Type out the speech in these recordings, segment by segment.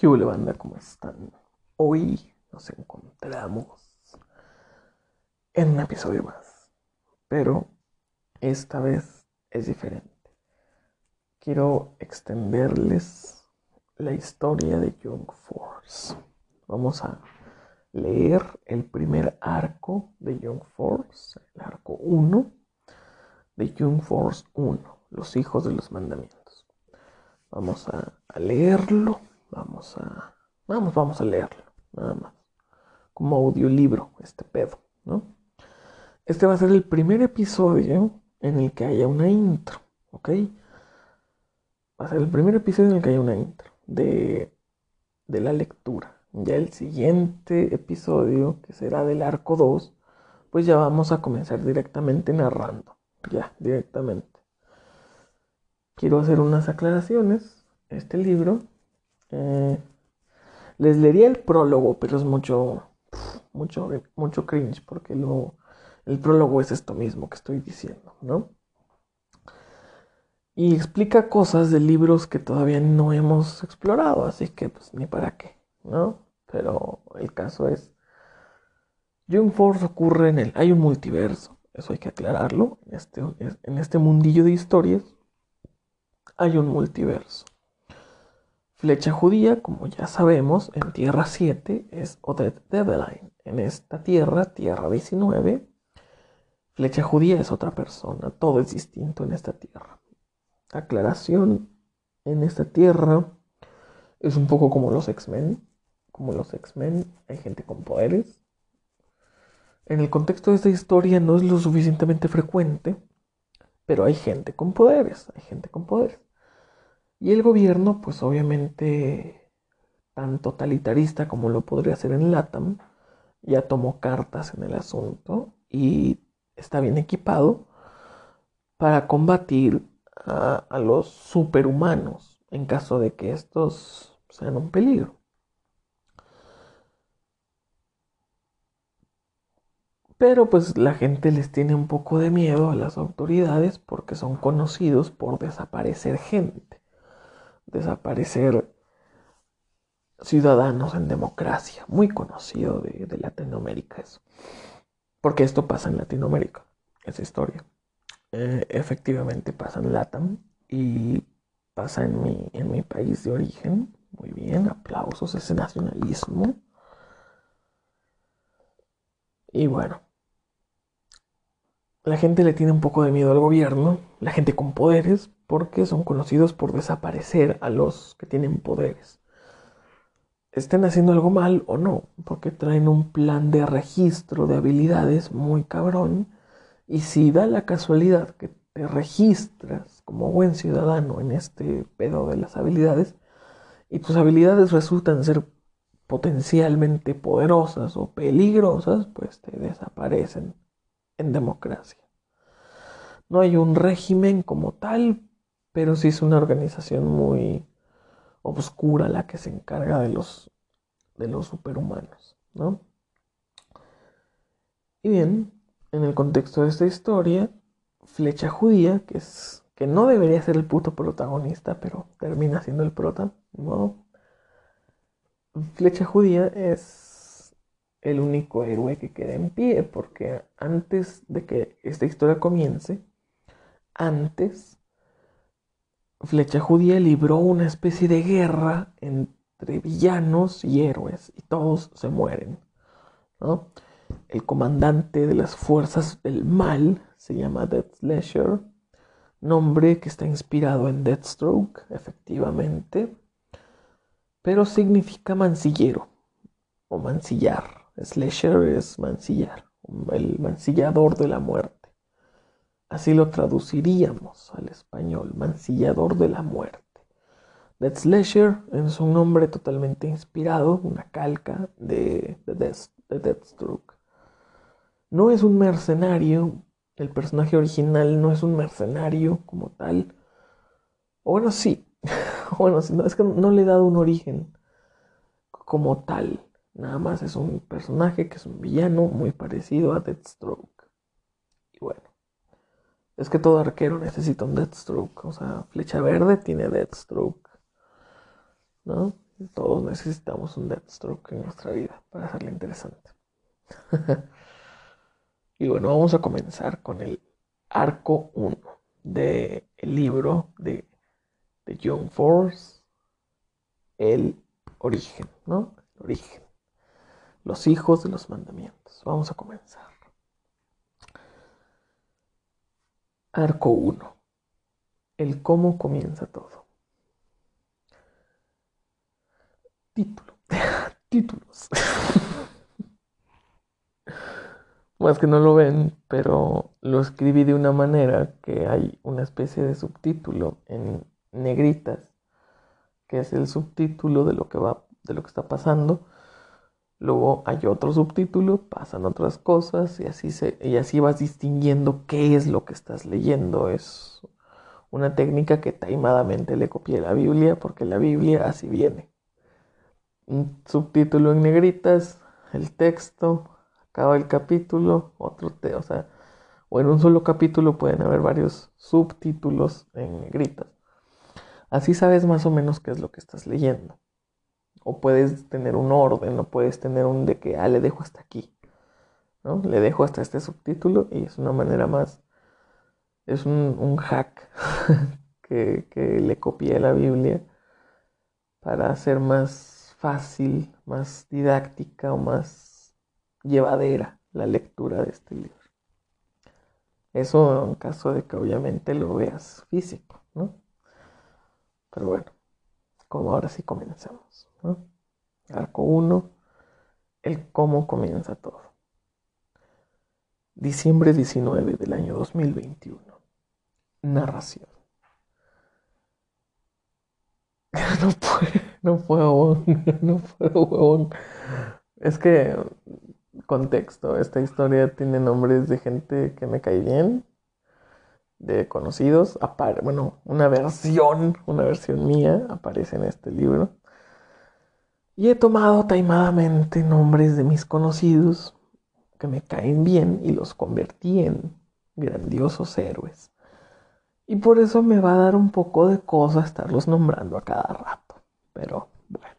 ¿Qué banda? ¿Cómo están? Hoy nos encontramos en un episodio más, pero esta vez es diferente. Quiero extenderles la historia de Young Force. Vamos a leer el primer arco de Young Force, el arco 1 de Young Force 1, los hijos de los mandamientos. Vamos a leerlo Vamos a. Vamos, vamos a leerlo. Nada más. Como audiolibro, este pedo, ¿no? Este va a ser el primer episodio en el que haya una intro, ¿ok? Va a ser el primer episodio en el que haya una intro de, de la lectura. Ya el siguiente episodio, que será del arco 2, pues ya vamos a comenzar directamente narrando. Ya, directamente. Quiero hacer unas aclaraciones. Este libro eh, les leería el prólogo, pero es mucho, mucho, mucho cringe, porque lo, el prólogo es esto mismo que estoy diciendo, ¿no? Y explica cosas de libros que todavía no hemos explorado, así que pues ni para qué, ¿no? Pero el caso es, Jump Force ocurre en el, hay un multiverso, eso hay que aclararlo, este, en este mundillo de historias hay un multiverso. Flecha judía, como ya sabemos, en Tierra 7 es Odette Develine. En esta tierra, Tierra 19, Flecha judía es otra persona. Todo es distinto en esta tierra. Aclaración, en esta tierra es un poco como los X-Men. Como los X-Men, hay gente con poderes. En el contexto de esta historia no es lo suficientemente frecuente, pero hay gente con poderes, hay gente con poderes. Y el gobierno, pues obviamente tan totalitarista como lo podría ser en LATAM, ya tomó cartas en el asunto y está bien equipado para combatir a, a los superhumanos en caso de que estos sean un peligro. Pero pues la gente les tiene un poco de miedo a las autoridades porque son conocidos por desaparecer gente desaparecer ciudadanos en democracia, muy conocido de, Latinoamérica eso. Porque esto pasa en Latinoamérica, esa historia. Eh, efectivamente pasa en Latam y pasa en mi, en mi país de origen. Muy bien, aplausos, ese nacionalismo. Y bueno, la gente le tiene un poco de miedo al gobierno, la gente con poderes, porque son conocidos por desaparecer a los que tienen poderes. Estén haciendo algo mal o no, porque traen un plan de registro de habilidades muy cabrón. Y si da la casualidad que te registras como buen ciudadano en este pedo de las habilidades, y tus habilidades resultan ser potencialmente poderosas o peligrosas, pues te desaparecen en democracia. No hay un régimen como tal, pero sí es una organización muy oscura la que se encarga de los, de los superhumanos, ¿no? Y bien, en el contexto de esta historia, Flecha Judía, que es que no debería ser el puto protagonista, pero termina siendo el prota, ¿no? Flecha Judía es el único héroe que queda en pie, porque antes de que esta historia comience, antes Flecha Judía libró una especie de guerra entre villanos y héroes y todos se mueren. El comandante de las fuerzas del mal se llama Death Slasher, nombre que está inspirado en Deathstroke, efectivamente, pero significa mancillero o mancillar. Slasher es mancillar, el mancillador de la muerte. Así lo traduciríamos al español, mancillador de la muerte. Death Slasher es un nombre totalmente inspirado, una calca de, Deathstroke. No es un mercenario, el personaje original no es un mercenario como tal. O bueno, sí. bueno, no, es que no le he dado un origen como tal. Nada más es un personaje que es un villano muy parecido a Deathstroke. Y bueno. Es que todo arquero necesita un Deathstroke. O sea, flecha verde tiene Deathstroke. ¿No? Todos necesitamos un Deathstroke en nuestra vida para hacerle interesante. y bueno, vamos a comenzar con el arco 1 del libro de, de John Force, El origen, ¿no? El origen. Los hijos de los mandamientos. Vamos a comenzar. Arco 1. El cómo comienza todo. Título. Títulos. Más que no lo ven, pero lo escribí de una manera que hay una especie de subtítulo en negritas, que es el subtítulo de lo que va, de lo que está pasando. Luego hay otro subtítulo, pasan otras cosas y así se, y así vas distinguiendo qué es lo que estás leyendo. Es una técnica que taimadamente le copié la Biblia, porque la Biblia así viene. Un subtítulo en negritas, el texto, acaba el capítulo, otro te, o sea, o en un solo capítulo pueden haber varios subtítulos en negritas. Así sabes más o menos qué es lo que estás leyendo. O puedes tener un orden, o puedes tener un de que, ah, le dejo hasta aquí. ¿no? Le dejo hasta este subtítulo y es una manera más es un, hack que, le copié a la Biblia para hacer más fácil, más didáctica o más llevadera la lectura de este libro. Eso en caso de que obviamente lo veas físico, ¿no? Pero bueno, como ahora sí comenzamos, Arco 1, el cómo comienza todo. Diciembre 19 del año 2021 narración. No puedo, no puedo, no puedo, huevón. Es que, contexto, esta historia tiene nombres de gente que me cae bien, de conocidos. Bueno, una versión, una versión mía aparece en este libro. Y he tomado taimadamente nombres de mis conocidos que me caen bien y los convertí en grandiosos héroes. Y por eso me va a dar un poco de cosa estarlos nombrando a cada rato. Pero bueno.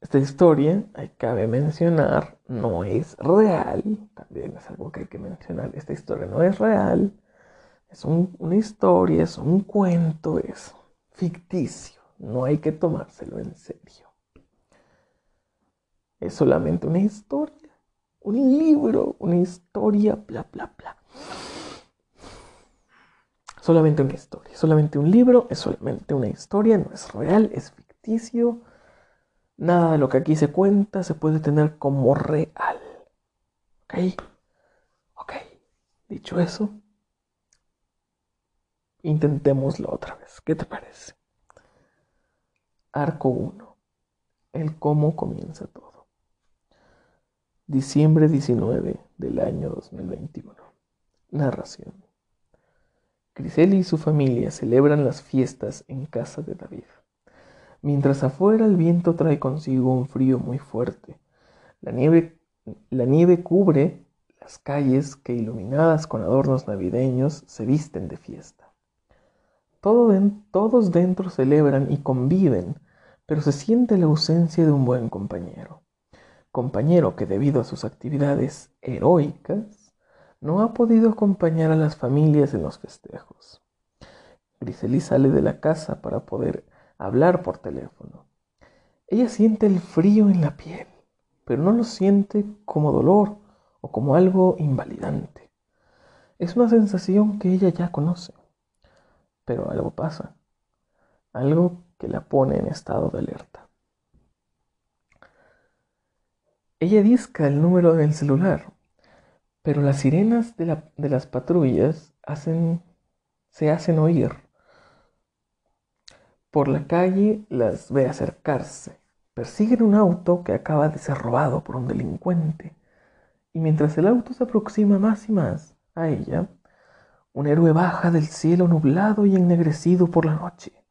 Esta historia, hay cabe mencionar, no es real. También es algo que hay que mencionar. Esta historia no es real. Es una historia, es un cuento, es ficticio. No hay que tomárselo en serio. Es solamente una historia, un libro, una historia, bla, bla, bla solamente una historia, solamente un libro, es solamente una historia, no es real, es ficticio. Nada de lo que aquí se cuenta se puede tener como real. ¿Ok? Ok. Dicho eso, intentémoslo otra vez. ¿Qué te parece? Arco 1. El cómo comienza todo. Diciembre 19 del año 2021. Narración. Grisel y su familia celebran las fiestas en casa de David. Mientras afuera el viento trae consigo un frío muy fuerte. La nieve, la nieve cubre las calles que iluminadas con adornos navideños se visten de fiesta. todos dentro celebran y conviven, pero se siente la ausencia de un buen compañero. Compañero que debido a sus actividades heroicas no ha podido acompañar a las familias en los festejos. Griseli sale de la casa para poder hablar por teléfono. Ella siente el frío en la piel, pero no lo siente como dolor o como algo invalidante. Es una sensación que ella ya conoce, pero algo pasa, algo que la pone en estado de alerta. Ella disca el número del celular pero las sirenas de, las patrullas se hacen oír. Por la calle las ve acercarse. Persiguen un auto que acaba de ser robado por un delincuente. Y mientras el auto se aproxima más y más a ella, un héroe baja del cielo nublado y ennegrecido por la noche.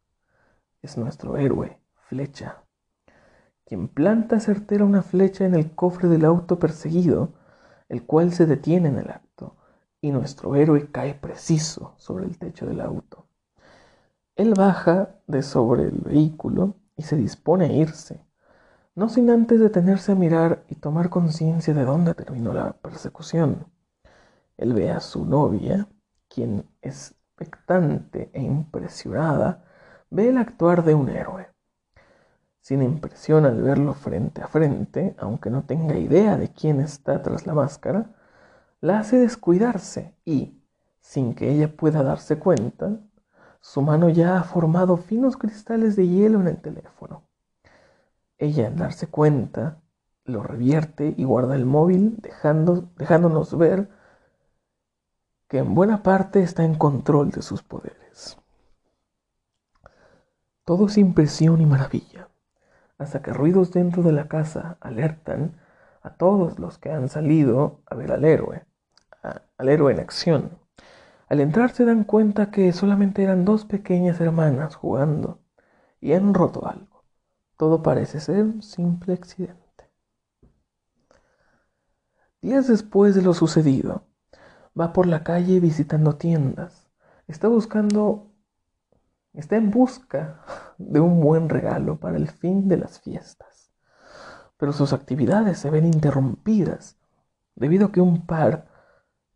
Es nuestro héroe, Flecha, quien planta certera una flecha en el cofre del auto perseguido el cual se detiene en el acto y nuestro héroe cae preciso sobre el techo del auto. Él baja de sobre el vehículo y se dispone a irse, no sin antes detenerse a mirar y tomar conciencia de dónde terminó la persecución. Él ve a su novia, quien, expectante e impresionada, ve el actuar de un héroe. Sin impresión al verlo frente a frente, aunque no tenga idea de quién está tras la máscara, la hace descuidarse y, sin que ella pueda darse cuenta, su mano ya ha formado finos cristales de hielo en el teléfono. Ella, al darse cuenta, lo revierte y guarda el móvil, dejándonos ver que en buena parte está en control de sus poderes. Todo es impresión y maravilla, hasta que ruidos dentro de la casa alertan a todos los que han salido a ver al héroe, al héroe en acción. Al entrar se dan cuenta que solamente eran dos pequeñas hermanas jugando y han roto algo. Todo parece ser un simple accidente. Días después de lo sucedido, va por la calle visitando tiendas. Está buscando, está en busca de un buen regalo para el fin de las fiestas. Pero sus actividades se ven interrumpidas debido a que un par,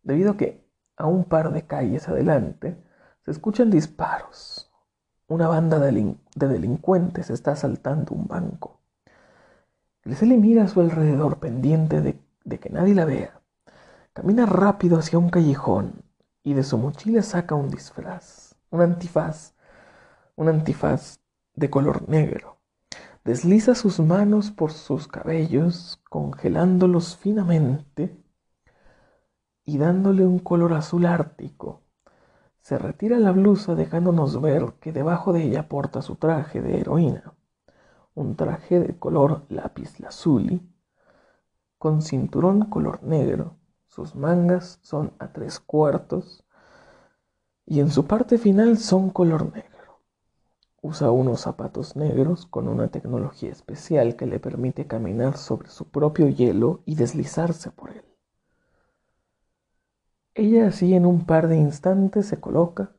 debido a que a un par de calles adelante se escuchan disparos. Una banda de, delincuentes está asaltando un banco. Griseli mira a su alrededor pendiente de que nadie la vea. Camina rápido hacia un callejón y de su mochila saca un disfraz, un antifaz, un antifaz de color negro. Desliza sus manos por sus cabellos, congelándolos finamente y dándole un color azul ártico. Se retira la blusa dejándonos ver que debajo de ella porta su traje de heroína, un traje de color lápiz lazuli, con cinturón color negro sus mangas son a tres cuartos y en su parte final son color negro. Usa unos zapatos negros con una tecnología especial que le permite caminar sobre su propio hielo y deslizarse por él. Ella así en un par de instantes se coloca,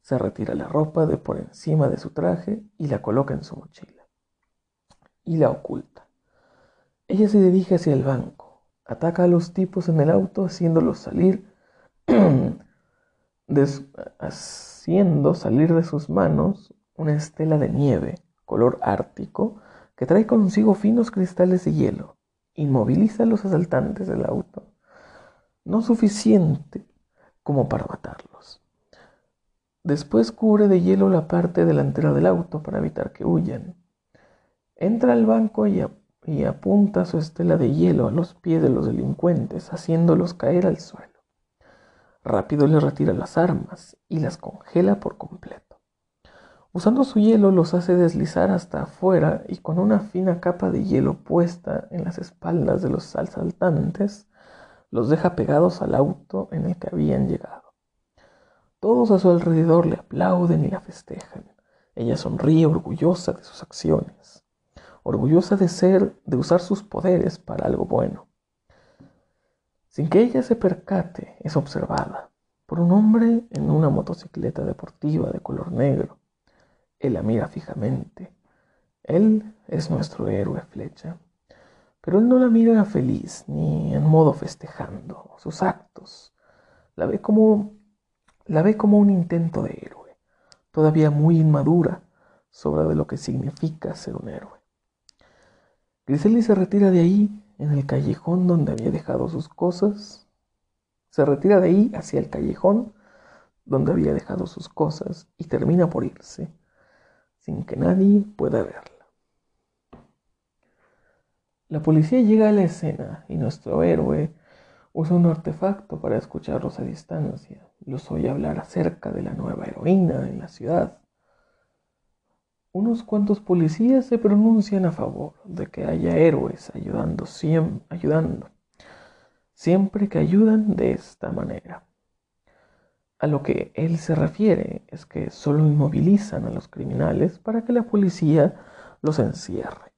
se retira la ropa de por encima de su traje y la coloca en su mochila. Y la oculta. Ella se dirige hacia el banco Ataca a los tipos en el auto haciéndolos salir, haciendo salir de sus manos una estela de nieve, color ártico, que trae consigo finos cristales de hielo. Inmoviliza a los asaltantes del auto, no suficiente como para matarlos. Después cubre de hielo la parte delantera del auto para evitar que huyan. Entra al banco y y apunta su estela de hielo a los pies de los delincuentes, haciéndolos caer al suelo. Rápido les retira las armas y las congela por completo. Usando su hielo los hace deslizar hasta afuera y con una fina capa de hielo puesta en las espaldas de los asaltantes, los deja pegados al auto en el que habían llegado. Todos a su alrededor le aplauden y la festejan. Ella sonríe orgullosa de sus acciones orgullosa de ser, de usar sus poderes para algo bueno. Sin que ella se percate, es observada por un hombre en una motocicleta deportiva de color negro. Él la mira fijamente. Él es nuestro héroe flecha. Pero él no la mira feliz ni en modo festejando sus actos. La ve como la ve como un intento de héroe, todavía muy inmadura sobre lo que significa ser un héroe. Griseli se retira de ahí, en el callejón donde había dejado sus cosas. Se retira de ahí hacia el callejón donde había dejado sus cosas y termina por irse, sin que nadie pueda verla. La policía llega a la escena y nuestro héroe usa un artefacto para escucharlos a distancia. Los oye hablar acerca de la nueva heroína en la ciudad unos cuantos policías se pronuncian a favor de que haya héroes ayudando, siempre, que ayudan de esta manera. A lo que él se refiere es que solo inmovilizan a los criminales para que la policía los encierre.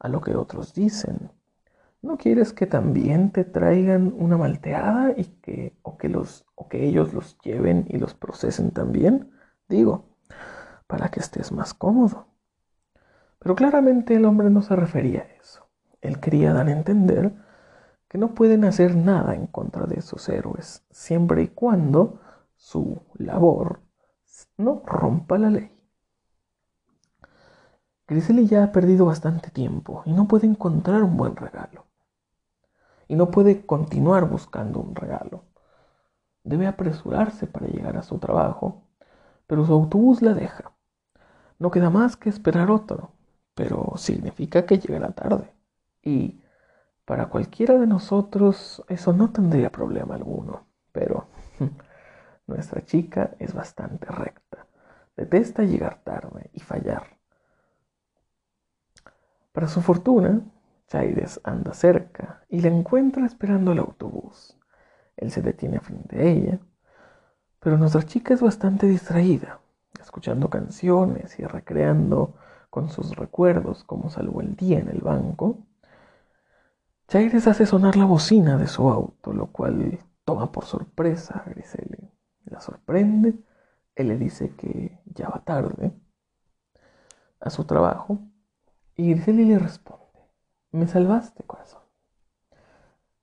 A lo que otros dicen, ¿no quieres que también te traigan una malteada y que o que los o que ellos los lleven y los procesen también? Digo, para que estés más cómodo. Pero claramente el hombre no se refería a eso. Él quería dar a entender que no pueden hacer nada en contra de esos héroes, siempre y cuando su labor no rompa la ley. Griseli ya ha perdido bastante tiempo y no puede encontrar un buen regalo. Y no puede continuar buscando un regalo. Debe apresurarse para llegar a su trabajo, pero su autobús la deja. No queda más que esperar otro, pero significa que llegará tarde. Y para cualquiera de nosotros eso no tendría problema alguno, pero nuestra chica es bastante recta. Detesta llegar tarde y fallar. Para su fortuna, Chaires anda cerca y la encuentra esperando el autobús. Él se detiene frente a ella, pero nuestra chica es bastante distraída, escuchando canciones y recreando con sus recuerdos cómo salvó el día en el banco. Chaires hace sonar la bocina de su auto, lo cual toma por sorpresa a Griseli. La sorprende, él le dice que ya va tarde a su trabajo y Griseli le responde, me salvaste, corazón.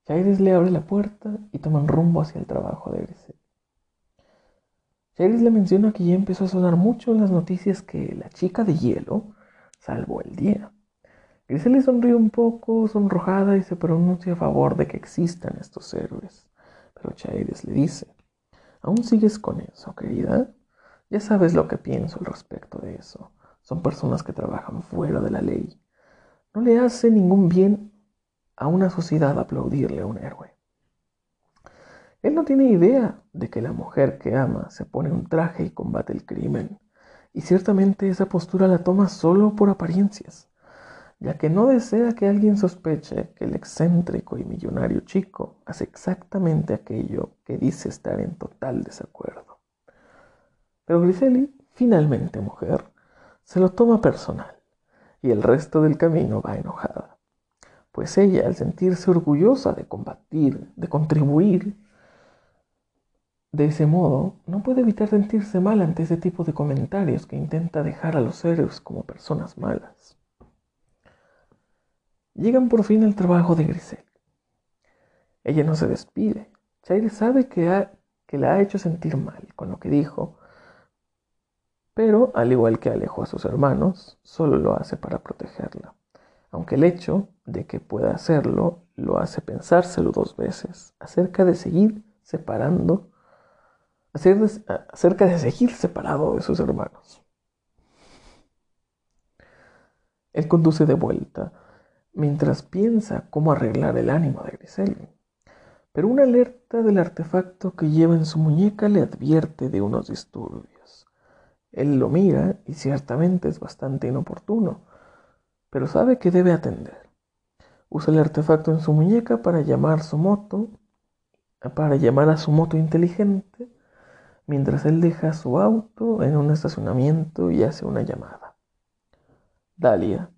Chairis le abre la puerta y toman rumbo hacia el trabajo de Griseli. Chairis le menciona que ya empezó a sonar mucho en las noticias que la chica de hielo salvó el día. Griseli sonríe un poco, sonrojada, y se pronuncia a favor de que existan estos héroes. Pero Chairis le dice, ¿aún sigues con eso, querida? Ya sabes lo que pienso al respecto de eso. Son personas que trabajan fuera de la ley. No le hace ningún bien a una sociedad aplaudirle a un héroe. Él no tiene idea de que la mujer que ama se pone un traje y combate el crimen, y ciertamente esa postura la toma solo por apariencias, ya que no desea que alguien sospeche que el excéntrico y millonario chico hace exactamente aquello que dice estar en total desacuerdo. Pero Griseli, finalmente mujer, se lo toma personal y el resto del camino va enojada, pues ella, al sentirse orgullosa de combatir, de contribuir, de ese modo, no puede evitar sentirse mal ante ese tipo de comentarios que intenta dejar a los héroes como personas malas. Llegan por fin al trabajo de Grisel. Ella no se despide. Chaire sabe que, que la ha hecho sentir mal con lo que dijo, pero, al igual que alejó a sus hermanos, solo lo hace para protegerla, aunque el hecho de que pueda hacerlo lo hace pensárselo dos veces acerca de seguir separando, acerca de seguir separado de sus hermanos. Él conduce de vuelta mientras piensa cómo arreglar el ánimo de Grisel. Pero una alerta del artefacto que lleva en su muñeca le advierte de unos disturbios. Él lo mira y ciertamente es bastante inoportuno, pero sabe que debe atender. Usa el artefacto en su muñeca para llamar su moto, para llamar a su moto inteligente, mientras él deja su auto en un estacionamiento y hace una llamada. Dalia,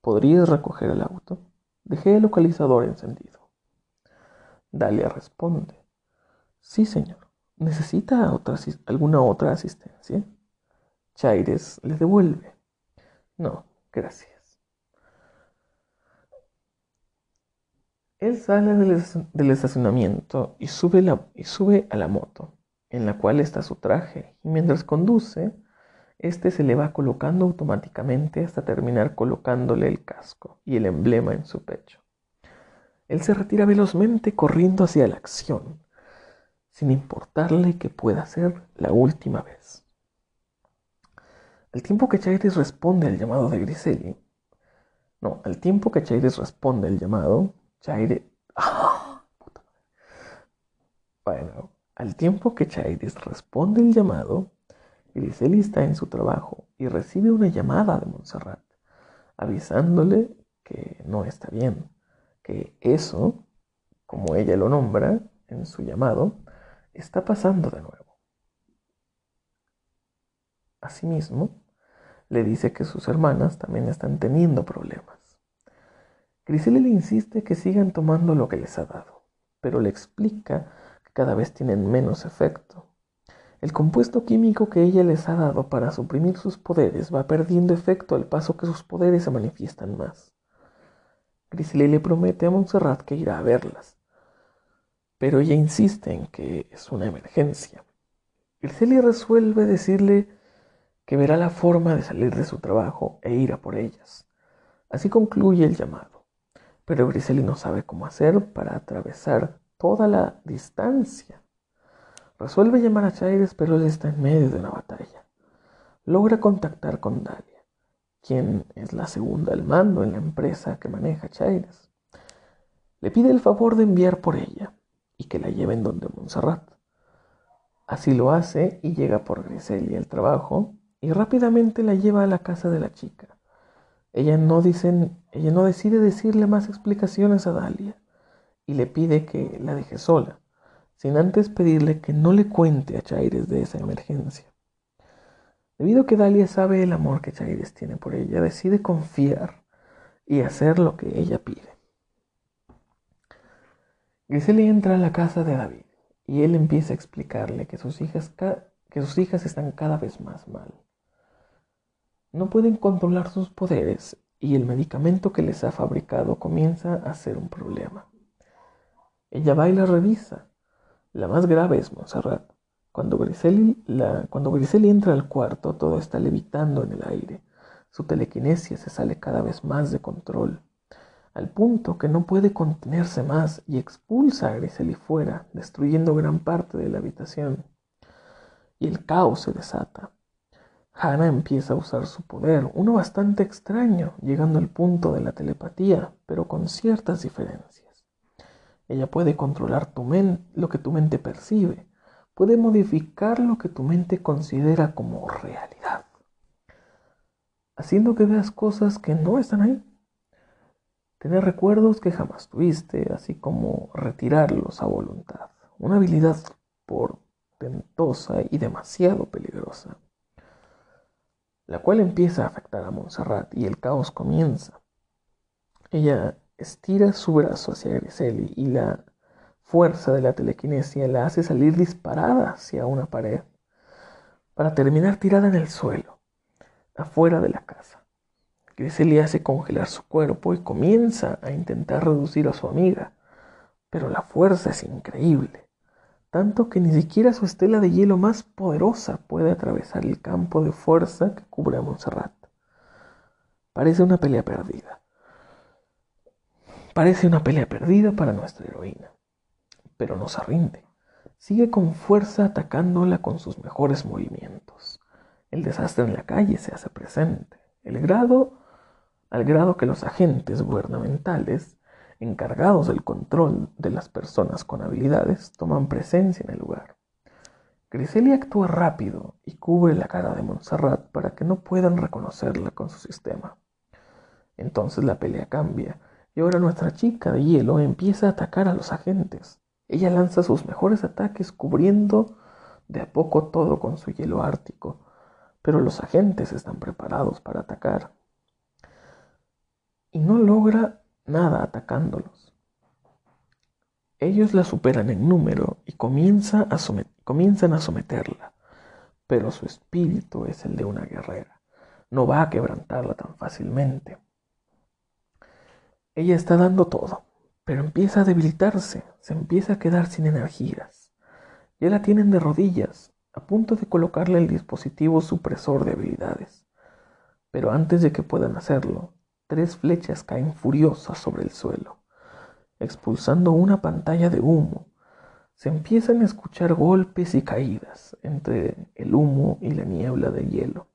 ¿podrías recoger el auto? Dejé el localizador encendido. Dalia responde, sí señor. ¿Necesita alguna otra asistencia? Chaires le devuelve. No, gracias. Él sale del, estacionamiento y sube, y sube a la moto, en la cual está su traje, y mientras conduce, este se le va colocando automáticamente hasta terminar colocándole el casco y el emblema en su pecho. Él se retira velozmente corriendo hacia la acción, sin importarle que pueda ser la última vez. Al tiempo que Chaires responde al llamado de Griseli, no, al tiempo que Chaires responde al llamado, Chaires... ¡Ah! Bueno, al tiempo que Chaires responde el llamado, Griseli está en su trabajo y recibe una llamada de Montserrat, avisándole que no está bien, que eso, como ella lo nombra en su llamado, está pasando de nuevo. Asimismo, le dice que sus hermanas también están teniendo problemas. Griseli le insiste que sigan tomando lo que les ha dado, pero le explica que cada vez tienen menos efecto. El compuesto químico que ella les ha dado para suprimir sus poderes va perdiendo efecto al paso que sus poderes se manifiestan más. Grizzly le promete a Montserrat que irá a verlas, pero ella insiste en que es una emergencia. Grizzly resuelve decirle que verá la forma de salir de su trabajo e ir a por ellas. Así concluye el llamado, pero Grizzly no sabe cómo hacer para atravesar toda la distancia. Resuelve llamar a Chaires, pero él está en medio de una batalla. Logra contactar con Dalia, quien es la segunda al mando en la empresa que maneja Chaires. Le pide el favor de enviar por ella y que la lleven donde Montserrat. Así lo hace y llega por Griselia al trabajo y rápidamente la lleva a la casa de la chica. Ella no, ella no decide decirle más explicaciones a Dalia y le pide que la deje sola, sin antes pedirle que no le cuente a Chaires de esa emergencia. Debido a que Dalia sabe el amor que Chaires tiene por ella, decide confiar y hacer lo que ella pide. Griselia entra a la casa de David y él empieza a explicarle que sus hijas, que sus hijas están cada vez más mal no pueden controlar sus poderes y el medicamento que les ha fabricado comienza a ser un problema. Ella va y la revisa. La más grave es Montserrat. Cuando Griseli, entra al cuarto, todo está levitando en el aire. Su telequinesia se sale cada vez más de control, al punto que no puede contenerse más y expulsa a Griseli fuera, destruyendo gran parte de la habitación. Y el caos se desata. Hannah empieza a usar su poder, uno bastante extraño, llegando al punto de la telepatía, pero con ciertas diferencias. Ella puede controlar tu lo que tu mente percibe, puede modificar lo que tu mente considera como realidad, haciendo que veas cosas que no están ahí. Tener recuerdos que jamás tuviste, así como retirarlos a voluntad. Una habilidad portentosa y demasiado peligrosa la cual empieza a afectar a Montserrat y el caos comienza. Ella estira su brazo hacia Griseli y la fuerza de la telequinesia la hace salir disparada hacia una pared para terminar tirada en el suelo, afuera de la casa. Griseli hace congelar su cuerpo y comienza a intentar reducir a su amiga, pero la fuerza es increíble tanto que ni siquiera su estela de hielo más poderosa puede atravesar el campo de fuerza que cubre a Montserrat. Parece una pelea perdida. Parece una pelea perdida para nuestra heroína, pero no se rinde. Sigue con fuerza atacándola con sus mejores movimientos. El desastre en la calle se hace presente. El grado, al grado que los agentes gubernamentales encargados del control de las personas con habilidades toman presencia en el lugar. Griselia actúa rápido y cubre la cara de Montserrat para que no puedan reconocerla con su sistema. Entonces la pelea cambia y ahora nuestra chica de hielo empieza a atacar a los agentes. Ella lanza sus mejores ataques cubriendo de a poco todo con su hielo ártico, pero los agentes están preparados para atacar. Y no logra nada atacándolos. Ellos la superan en número y comienzan a, comienzan a someterla, pero su espíritu es el de una guerrera. No va a quebrantarla tan fácilmente. Ella está dando todo, pero empieza a debilitarse, se empieza a quedar sin energías. Ya la tienen de rodillas, a punto de colocarle el dispositivo supresor de habilidades. Pero antes de que puedan hacerlo, Tres flechas caen furiosas sobre el suelo, expulsando una pantalla de humo. Se empiezan a escuchar golpes y caídas entre el humo y la niebla de hielo.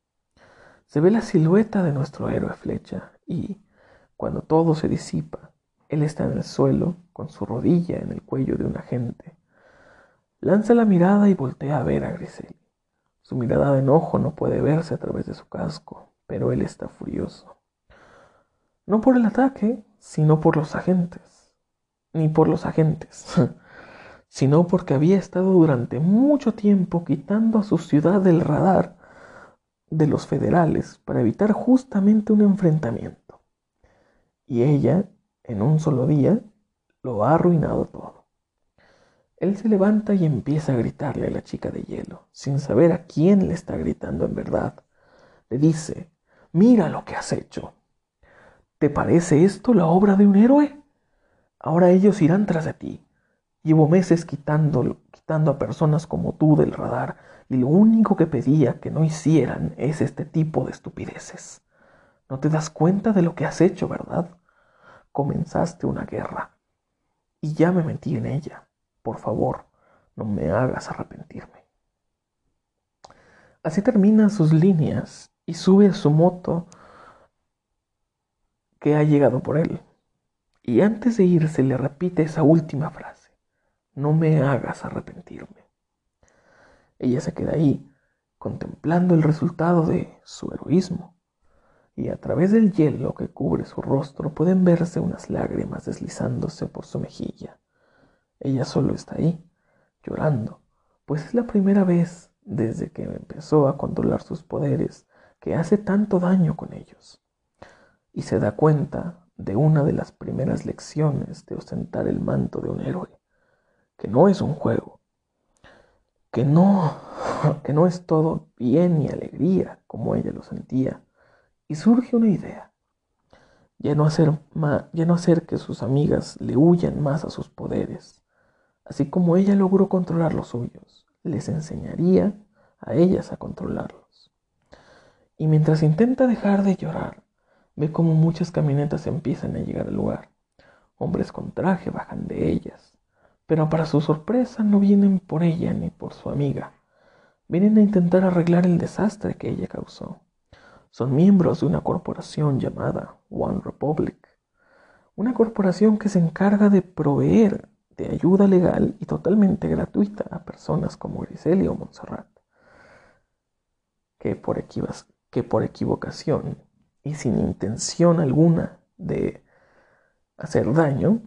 Se ve la silueta de nuestro héroe flecha y, cuando todo se disipa, él está en el suelo con su rodilla en el cuello de un agente. Lanza la mirada y voltea a ver a Grisel. Su mirada de enojo no puede verse a través de su casco, pero él está furioso. No por el ataque, sino por los agentes. Ni por los agentes, sino porque había estado durante mucho tiempo quitando a su ciudad del radar de los federales para evitar justamente un enfrentamiento. Y ella, en un solo día, lo ha arruinado todo. Él se levanta y empieza a gritarle a la chica de hielo, sin saber a quién le está gritando en verdad. Le dice, mira lo que has hecho. ¿Te parece esto la obra de un héroe? Ahora ellos irán tras de ti. Llevo meses quitando, quitando a personas como tú del radar y lo único que pedía que no hicieran es este tipo de estupideces. No te das cuenta de lo que has hecho, ¿verdad? Comenzaste una guerra y ya me metí en ella. Por favor, no me hagas arrepentirme. Así termina sus líneas y sube a su moto que ha llegado por él. Y antes de irse le repite esa última frase, no me hagas arrepentirme. Ella se queda ahí, contemplando el resultado de su heroísmo, y a través del hielo que cubre su rostro pueden verse unas lágrimas deslizándose por su mejilla. Ella solo está ahí, llorando, pues es la primera vez desde que empezó a controlar sus poderes que hace tanto daño con ellos y se da cuenta de una de las primeras lecciones de ostentar el manto de un héroe, que no es un juego, que no, que no es todo bien y alegría como ella lo sentía, y surge una idea, ya no hacer, ya no hacer que sus amigas le huyan más a sus poderes, así como ella logró controlar los suyos, les enseñaría a ellas a controlarlos. Y mientras intenta dejar de llorar, Ve cómo muchas camionetas empiezan a llegar al lugar. Hombres con traje bajan de ellas, pero para su sorpresa no vienen por ella ni por su amiga. Vienen a intentar arreglar el desastre que ella causó. Son miembros de una corporación llamada One Republic, una corporación que se encarga de proveer de ayuda legal y totalmente gratuita a personas como Griseli o Montserrat, que por, que por equivocación y sin intención alguna de hacer daño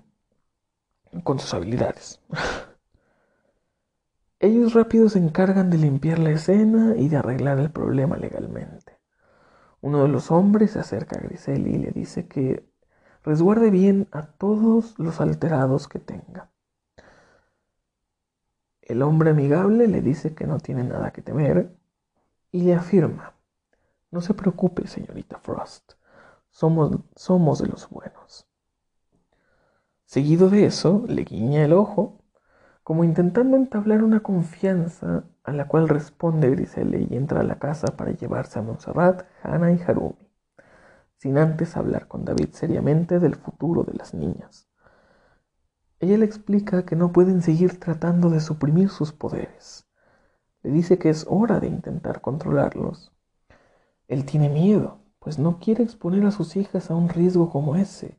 con sus habilidades. Ellos rápido se encargan de limpiar la escena y de arreglar el problema legalmente. Uno de los hombres se acerca a Griseli y le dice que resguarde bien a todos los alterados que tenga. El hombre amigable le dice que no tiene nada que temer y le afirma no se preocupe, señorita Frost. Somos, somos de los buenos. Seguido de eso, le guiña el ojo, como intentando entablar una confianza a la cual responde Griselle y entra a la casa para llevarse a Montserrat, Hannah y Harumi, sin antes hablar con David seriamente del futuro de las niñas. Ella le explica que no pueden seguir tratando de suprimir sus poderes. Le dice que es hora de intentar controlarlos él tiene miedo, pues no quiere exponer a sus hijas a un riesgo como ese,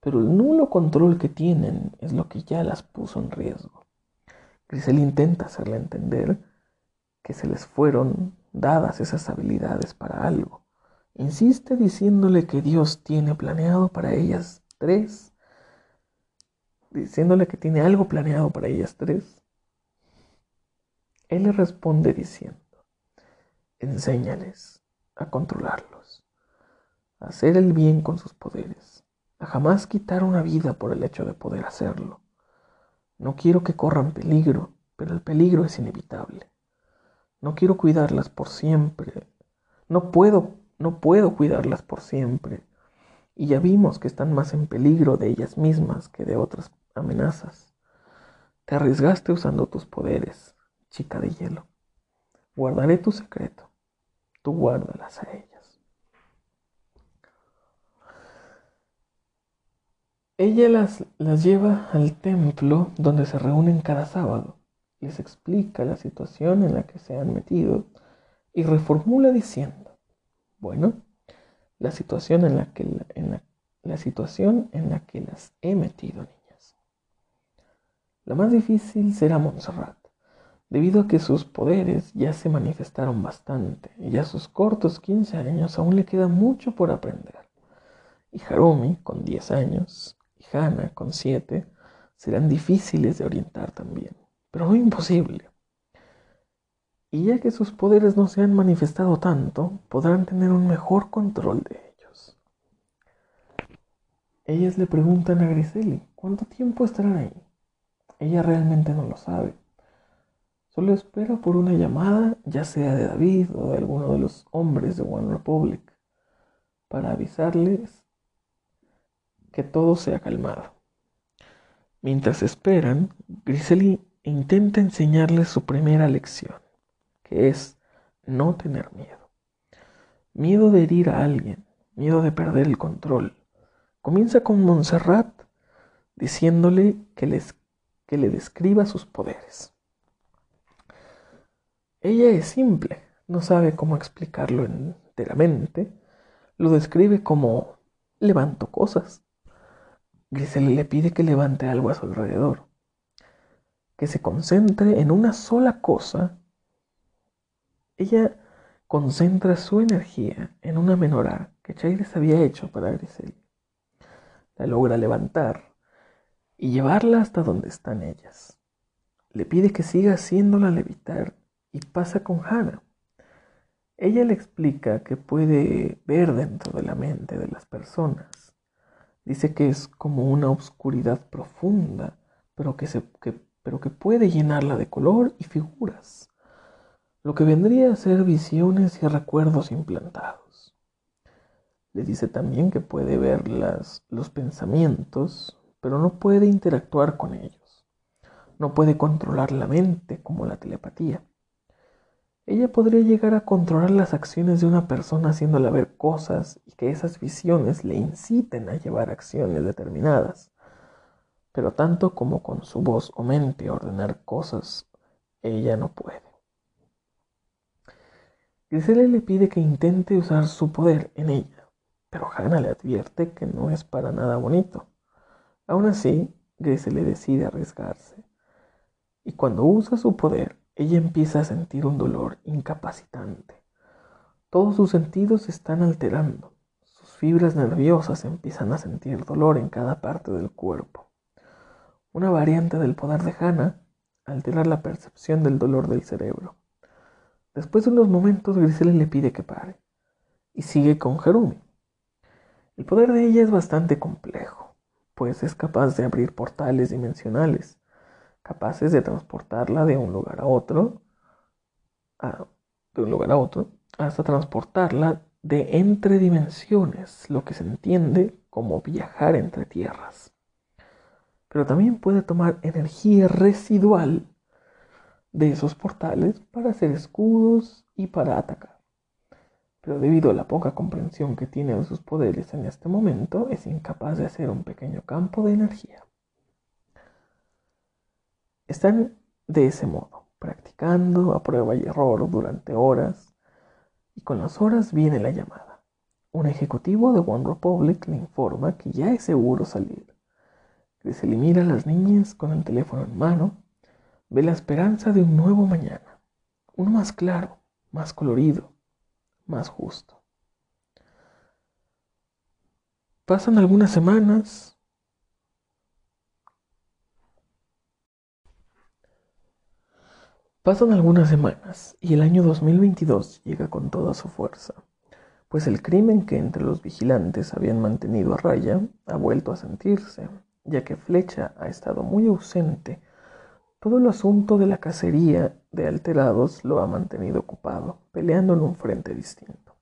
pero el nulo control que tienen es lo que ya las puso en riesgo. Grisel intenta hacerle entender que se les fueron dadas esas habilidades para algo. Insiste diciéndole que Dios tiene planeado para ellas tres, diciéndole que tiene algo planeado para ellas tres. Él le responde diciendo, enséñales a controlarlos, a hacer el bien con sus poderes, a jamás quitar una vida por el hecho de poder hacerlo. No quiero que corran peligro, pero el peligro es inevitable. No quiero cuidarlas por siempre. No puedo, no puedo cuidarlas por siempre. Y ya vimos que están más en peligro de ellas mismas que de otras amenazas. Te arriesgaste usando tus poderes, chica de hielo. Guardaré tu secreto tú guárdalas a ellas. Ella las, las lleva al templo donde se reúnen cada sábado, les explica la situación en la que se han metido y reformula diciendo, bueno, la situación en la que, en la, la situación en la que las he metido, niñas. La más difícil será Montserrat debido a que sus poderes ya se manifestaron bastante y a sus cortos 15 años aún le queda mucho por aprender. Y Harumi, con 10 años, y Hana, con 7, serán difíciles de orientar también, pero no imposible. Y ya que sus poderes no se han manifestado tanto, podrán tener un mejor control de ellos. Ellas le preguntan a Griseli, ¿cuánto tiempo estarán ahí? Ella realmente no lo sabe. Solo espera por una llamada, ya sea de David o de alguno de los hombres de One Republic, para avisarles que todo se ha calmado. Mientras esperan, Grisely intenta enseñarles su primera lección, que es no tener miedo. Miedo de herir a alguien, miedo de perder el control. Comienza con Montserrat diciéndole que, que le describa sus poderes. Ella es simple, no sabe cómo explicarlo enteramente. Lo describe como levanto cosas. Grisel le pide que levante algo a su alrededor, que se concentre en una sola cosa. Ella concentra su energía en una menorá que Chayres había hecho para Grisel. La logra levantar y llevarla hasta donde están ellas. Le pide que siga haciéndola levitar y pasa con Hannah. Ella le explica que puede ver dentro de la mente de las personas. Dice que es como una oscuridad profunda, pero que, puede llenarla de color y figuras, lo que vendría a ser visiones y recuerdos implantados. Le dice también que puede ver los pensamientos, pero no puede interactuar con ellos. No puede controlar la mente como la telepatía. Ella podría llegar a controlar las acciones de una persona haciéndola ver cosas y que esas visiones le inciten a llevar acciones determinadas. Pero tanto como con su voz o mente ordenar cosas, ella no puede. Grisela le pide que intente usar su poder en ella, pero Hannah le advierte que no es para nada bonito. Aún así, Grisela decide arriesgarse. Y cuando usa su poder, ella empieza a sentir un dolor incapacitante. Todos sus sentidos se están alterando. Sus fibras nerviosas empiezan a sentir dolor en cada parte del cuerpo. Una variante del poder de Hannah altera la percepción del dolor del cerebro. Después de unos momentos, Grisela le pide que pare y sigue con Jerumi. El poder de ella es bastante complejo, pues es capaz de abrir portales dimensionales capaces de transportarla de un lugar a otro, de un lugar a otro, hasta transportarla de entre dimensiones, lo que se entiende como viajar entre tierras. Pero también puede tomar energía residual de esos portales para hacer escudos y para atacar. Pero debido a la poca comprensión que tiene de sus poderes en este momento, es incapaz de hacer un pequeño campo de energía. Están de ese modo, practicando a prueba y error durante horas, y con las horas viene la llamada. Un ejecutivo de One Republic le informa que ya es seguro salir. Se mira a las niñas con el teléfono en mano, ve la esperanza de un nuevo mañana, uno más claro, más colorido, más justo. Pasan algunas semanas, Pasan algunas semanas y el año 2022 llega con toda su fuerza, pues el crimen que entre los vigilantes habían mantenido a raya ha vuelto a sentirse, ya que Flecha ha estado muy ausente. Todo el asunto de la cacería de alterados lo ha mantenido ocupado, peleando en un frente distinto.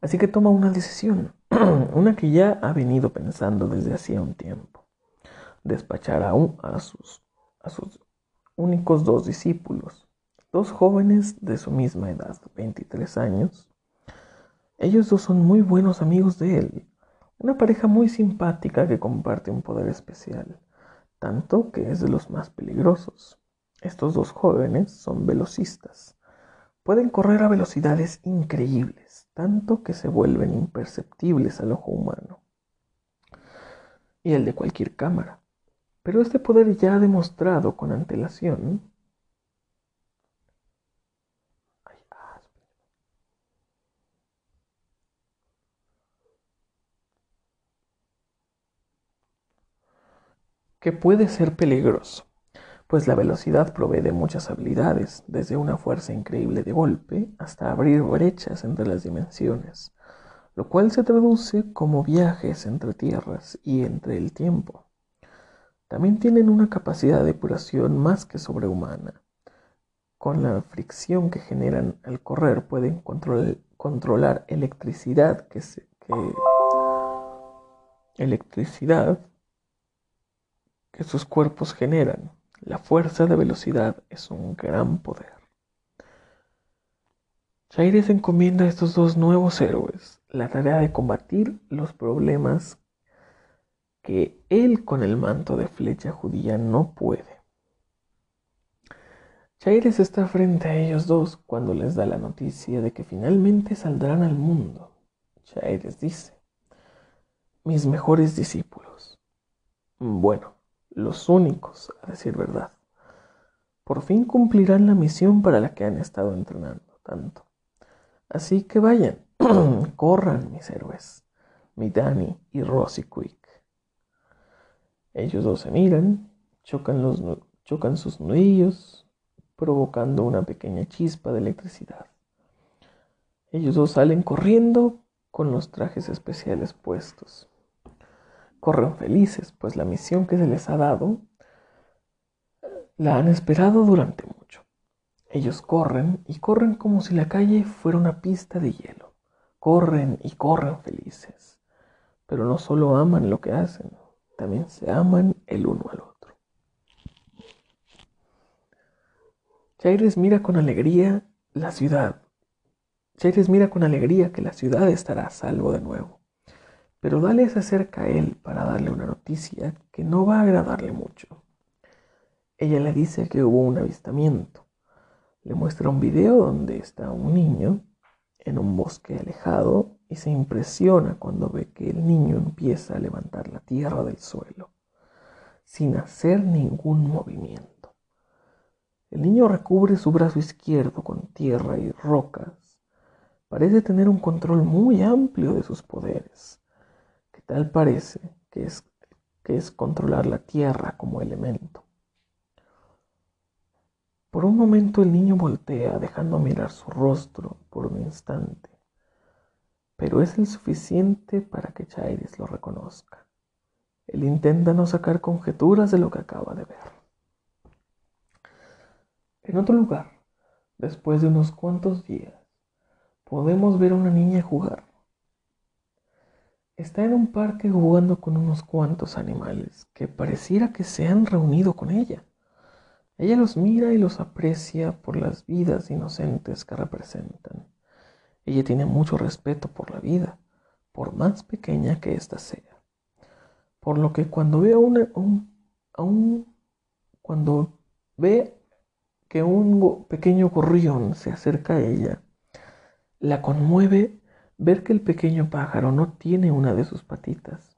Así que toma una decisión, una que ya ha venido pensando desde hacía un tiempo. Despachar a, a, sus, a sus únicos dos discípulos, dos jóvenes de su misma edad, 23 años. Ellos dos son muy buenos amigos de él, una pareja muy simpática que comparte un poder especial, tanto que es de los más peligrosos. Estos dos jóvenes son velocistas. Pueden correr a velocidades increíbles, tanto que se vuelven imperceptibles al ojo humano y el de cualquier cámara. Pero este poder ya ha demostrado con antelación que puede ser peligroso, pues la velocidad provee de muchas habilidades, desde una fuerza increíble de golpe hasta abrir brechas entre las dimensiones, lo cual se traduce como viajes entre tierras y entre el tiempo. También tienen una capacidad de depuración más que sobrehumana. Con la fricción que generan al correr pueden controlar electricidad que, se, electricidad que sus cuerpos generan. La fuerza de velocidad es un gran poder. Chaires encomienda a estos dos nuevos héroes la tarea de combatir los problemas que él con el manto de flecha judía no puede. Chaires está frente a ellos dos cuando les da la noticia de que finalmente saldrán al mundo. Chaires dice, mis mejores discípulos. Bueno, los únicos, a decir verdad. Por fin cumplirán la misión para la que han estado entrenando tanto. Así que vayan, corran mis héroes, mi Danny y Rosy Quick. Ellos dos se miran, chocan, los, chocan sus nudillos, provocando una pequeña chispa de electricidad. Ellos dos salen corriendo con los trajes especiales puestos. Corren felices, pues la misión que se les ha dado la han esperado durante mucho. Ellos corren y corren como si la calle fuera una pista de hielo. Corren y corren felices. Pero no solo aman lo que hacen, también se aman el uno al otro. Chaires mira con alegría la ciudad. Chaires mira con alegría que la ciudad estará a salvo de nuevo. Pero Dale se acerca a él para darle una noticia que no va a agradarle mucho. Ella le dice que hubo un avistamiento. Le muestra un video donde está un niño en un bosque alejado y se impresiona cuando ve que el niño empieza a levantar la tierra del suelo sin hacer ningún movimiento. El niño recubre su brazo izquierdo con tierra y rocas. Parece tener un control muy amplio de sus poderes Tal parece que es, que es controlar la tierra como elemento. Por un momento el niño voltea, dejando mirar su rostro por un instante, pero es el suficiente para que Chaires lo reconozca. Él intenta no sacar conjeturas de lo que acaba de ver. En otro lugar, después de unos cuantos días, podemos ver a una niña jugar. Está en un parque jugando con unos cuantos animales que pareciera que se han reunido con ella. Ella los mira y los aprecia por las vidas inocentes que representan. Ella tiene mucho respeto por la vida, por más pequeña que ésta sea. Por lo que cuando ve a, un, cuando ve que un pequeño gorrión se acerca a ella, la conmueve ver que el pequeño pájaro no tiene una de sus patitas.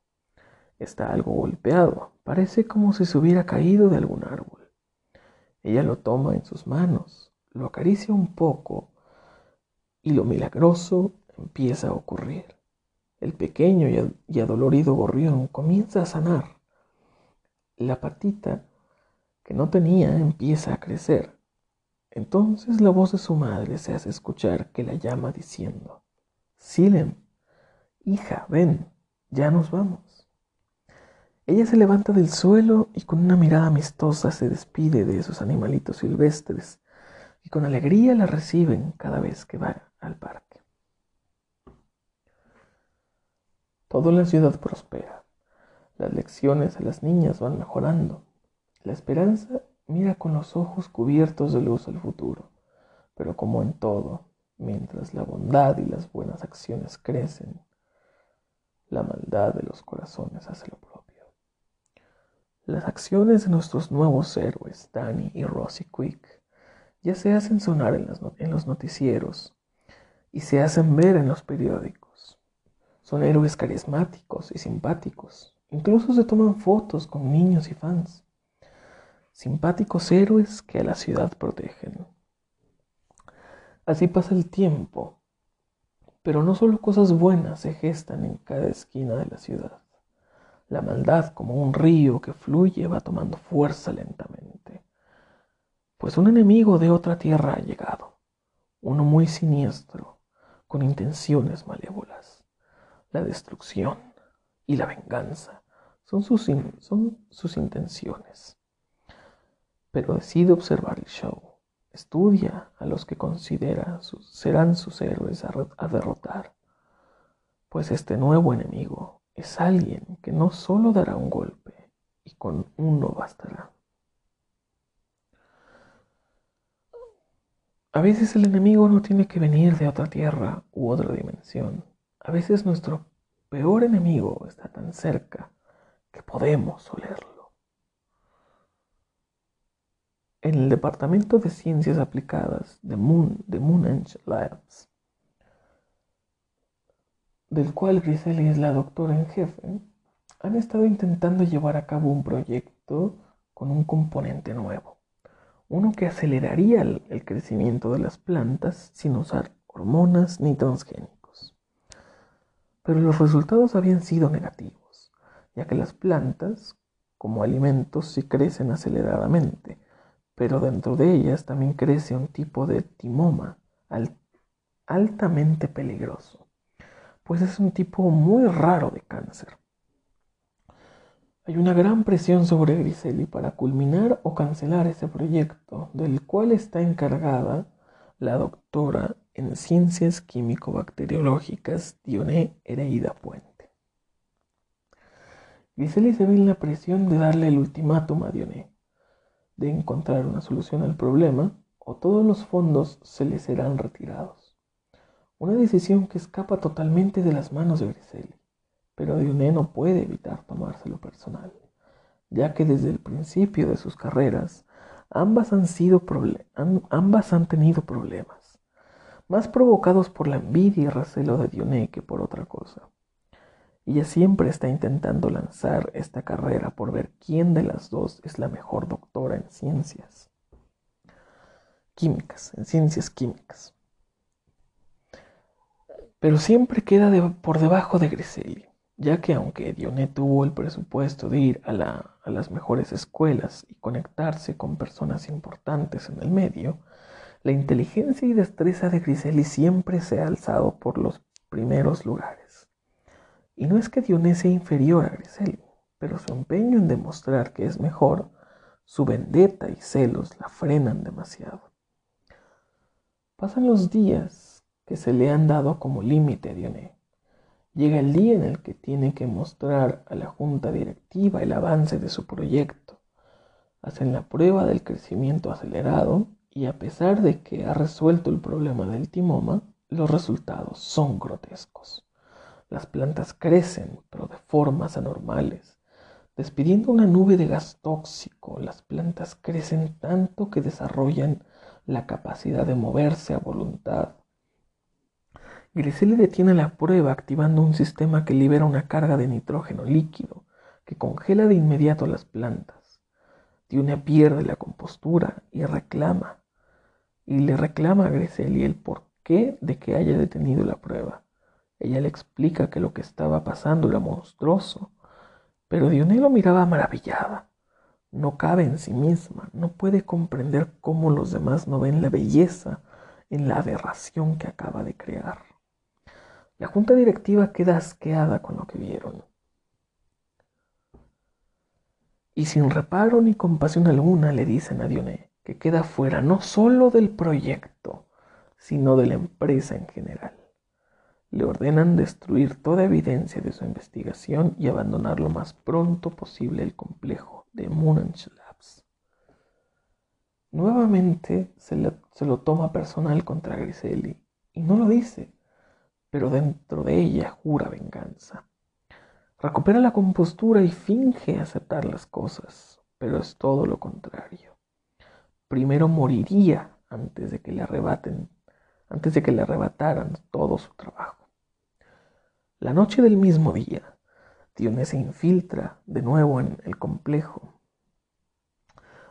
Está algo golpeado, parece como si se hubiera caído de algún árbol. Ella lo toma en sus manos, lo acaricia un poco y lo milagroso empieza a ocurrir. El pequeño y adolorido gorrión comienza a sanar. La patita que no tenía empieza a crecer. Entonces la voz de su madre se hace escuchar que la llama diciendo, Silem, hija, ven, ya nos vamos. Ella se levanta del suelo y con una mirada amistosa se despide de esos animalitos silvestres y con alegría la reciben cada vez que va al parque. Toda la ciudad prospera. Las lecciones a las niñas van mejorando. La esperanza mira con los ojos cubiertos de luz al futuro, pero como en todo, Mientras la bondad y las buenas acciones crecen, la maldad de los corazones hace lo propio. Las acciones de nuestros nuevos héroes, Danny y Rosy Quick, ya se hacen sonar en, los noticieros y se hacen ver en los periódicos. Son héroes carismáticos y simpáticos. Incluso se toman fotos con niños y fans. Simpáticos héroes que a la ciudad protegen. Así pasa el tiempo, pero no solo cosas buenas se gestan en cada esquina de la ciudad. La maldad, como un río que fluye, va tomando fuerza lentamente. Pues un enemigo de otra tierra ha llegado, uno muy siniestro, con intenciones malévolas. La destrucción y la venganza son sus, son sus intenciones. Pero decide observar el show. Estudia a los que considera serán sus héroes a derrotar. Pues este nuevo enemigo es alguien que no solo dará un golpe, y con uno bastará. A veces el enemigo no tiene que venir de otra tierra u otra dimensión. A veces nuestro peor enemigo está tan cerca que podemos olerlo. En el Departamento de Ciencias Aplicadas de Moon, de Moonage Labs, del cual Grisely es la doctora en jefe, han estado intentando llevar a cabo un proyecto con un componente nuevo uno que aceleraría el, crecimiento de las plantas sin usar hormonas ni transgénicos. Pero los resultados habían sido negativos, ya que las plantas, como alimentos, sí crecen aceleradamente, pero dentro de ellas también crece un tipo de timoma altamente peligroso, pues es un tipo muy raro de cáncer. Hay una gran presión sobre Griseli para culminar o cancelar ese proyecto, del cual está encargada la doctora en Ciencias Químico-Bacteriológicas Dioné Hereida Puente. Griseli se ve en la presión de darle el ultimátum a Dioné, de encontrar una solución al problema o todos los fondos se le serán retirados. Una decisión que escapa totalmente de las manos de Griseli pero Dioné no puede evitar tomárselo personal, ya que desde el principio de sus carreras ambas han, sido ambas han tenido problemas, más provocados por la envidia y recelo de Dioné que por otra cosa. Ella siempre está intentando lanzar esta carrera por ver quién de las dos es la mejor doctora en ciencias químicas, en ciencias químicas. Pero siempre queda por debajo de Griseli ya que aunque Dioné tuvo el presupuesto de ir a, las mejores escuelas y conectarse con personas importantes en el medio, la inteligencia y destreza de Griseli siempre se ha alzado por los primeros lugares. Y no es que Dioné sea inferior a Griseli, pero su empeño en demostrar que es mejor, su vendetta y celos la frenan demasiado. Pasan los días que se le han dado como límite a Dioné, Llega el día en el que tiene que mostrar a la junta directiva el avance de su proyecto. Hacen la prueba del crecimiento acelerado y a pesar de que ha resuelto el problema del timoma, los resultados son grotescos. Las plantas crecen, pero de formas anormales. Despidiendo una nube de gas tóxico, las plantas crecen tanto que desarrollan la capacidad de moverse a voluntad Griseli detiene la prueba activando un sistema que libera una carga de nitrógeno líquido que congela de inmediato las plantas. Dione pierde la compostura y reclama. Y le reclama a Griseli el porqué de que haya detenido la prueba. Ella le explica que lo que estaba pasando era monstruoso, pero Dione lo miraba maravillada. No cabe en sí misma, no puede comprender cómo los demás no ven la belleza en la aberración que acaba de crear. La junta directiva queda asqueada con lo que vieron. Y sin reparo ni compasión alguna le dicen a Dioné que queda fuera no solo del proyecto, sino de la empresa en general. Le ordenan destruir toda evidencia de su investigación y abandonar lo más pronto posible el complejo de Moonage Labs. Nuevamente se, se lo toma personal contra Griseli y no lo dice, pero dentro de ella jura venganza. Recupera la compostura y finge aceptar las cosas, pero es todo lo contrario. Primero moriría antes de que le arrebaten, antes de que le arrebataran todo su trabajo. La noche del mismo día, Dioné se infiltra de nuevo en el complejo,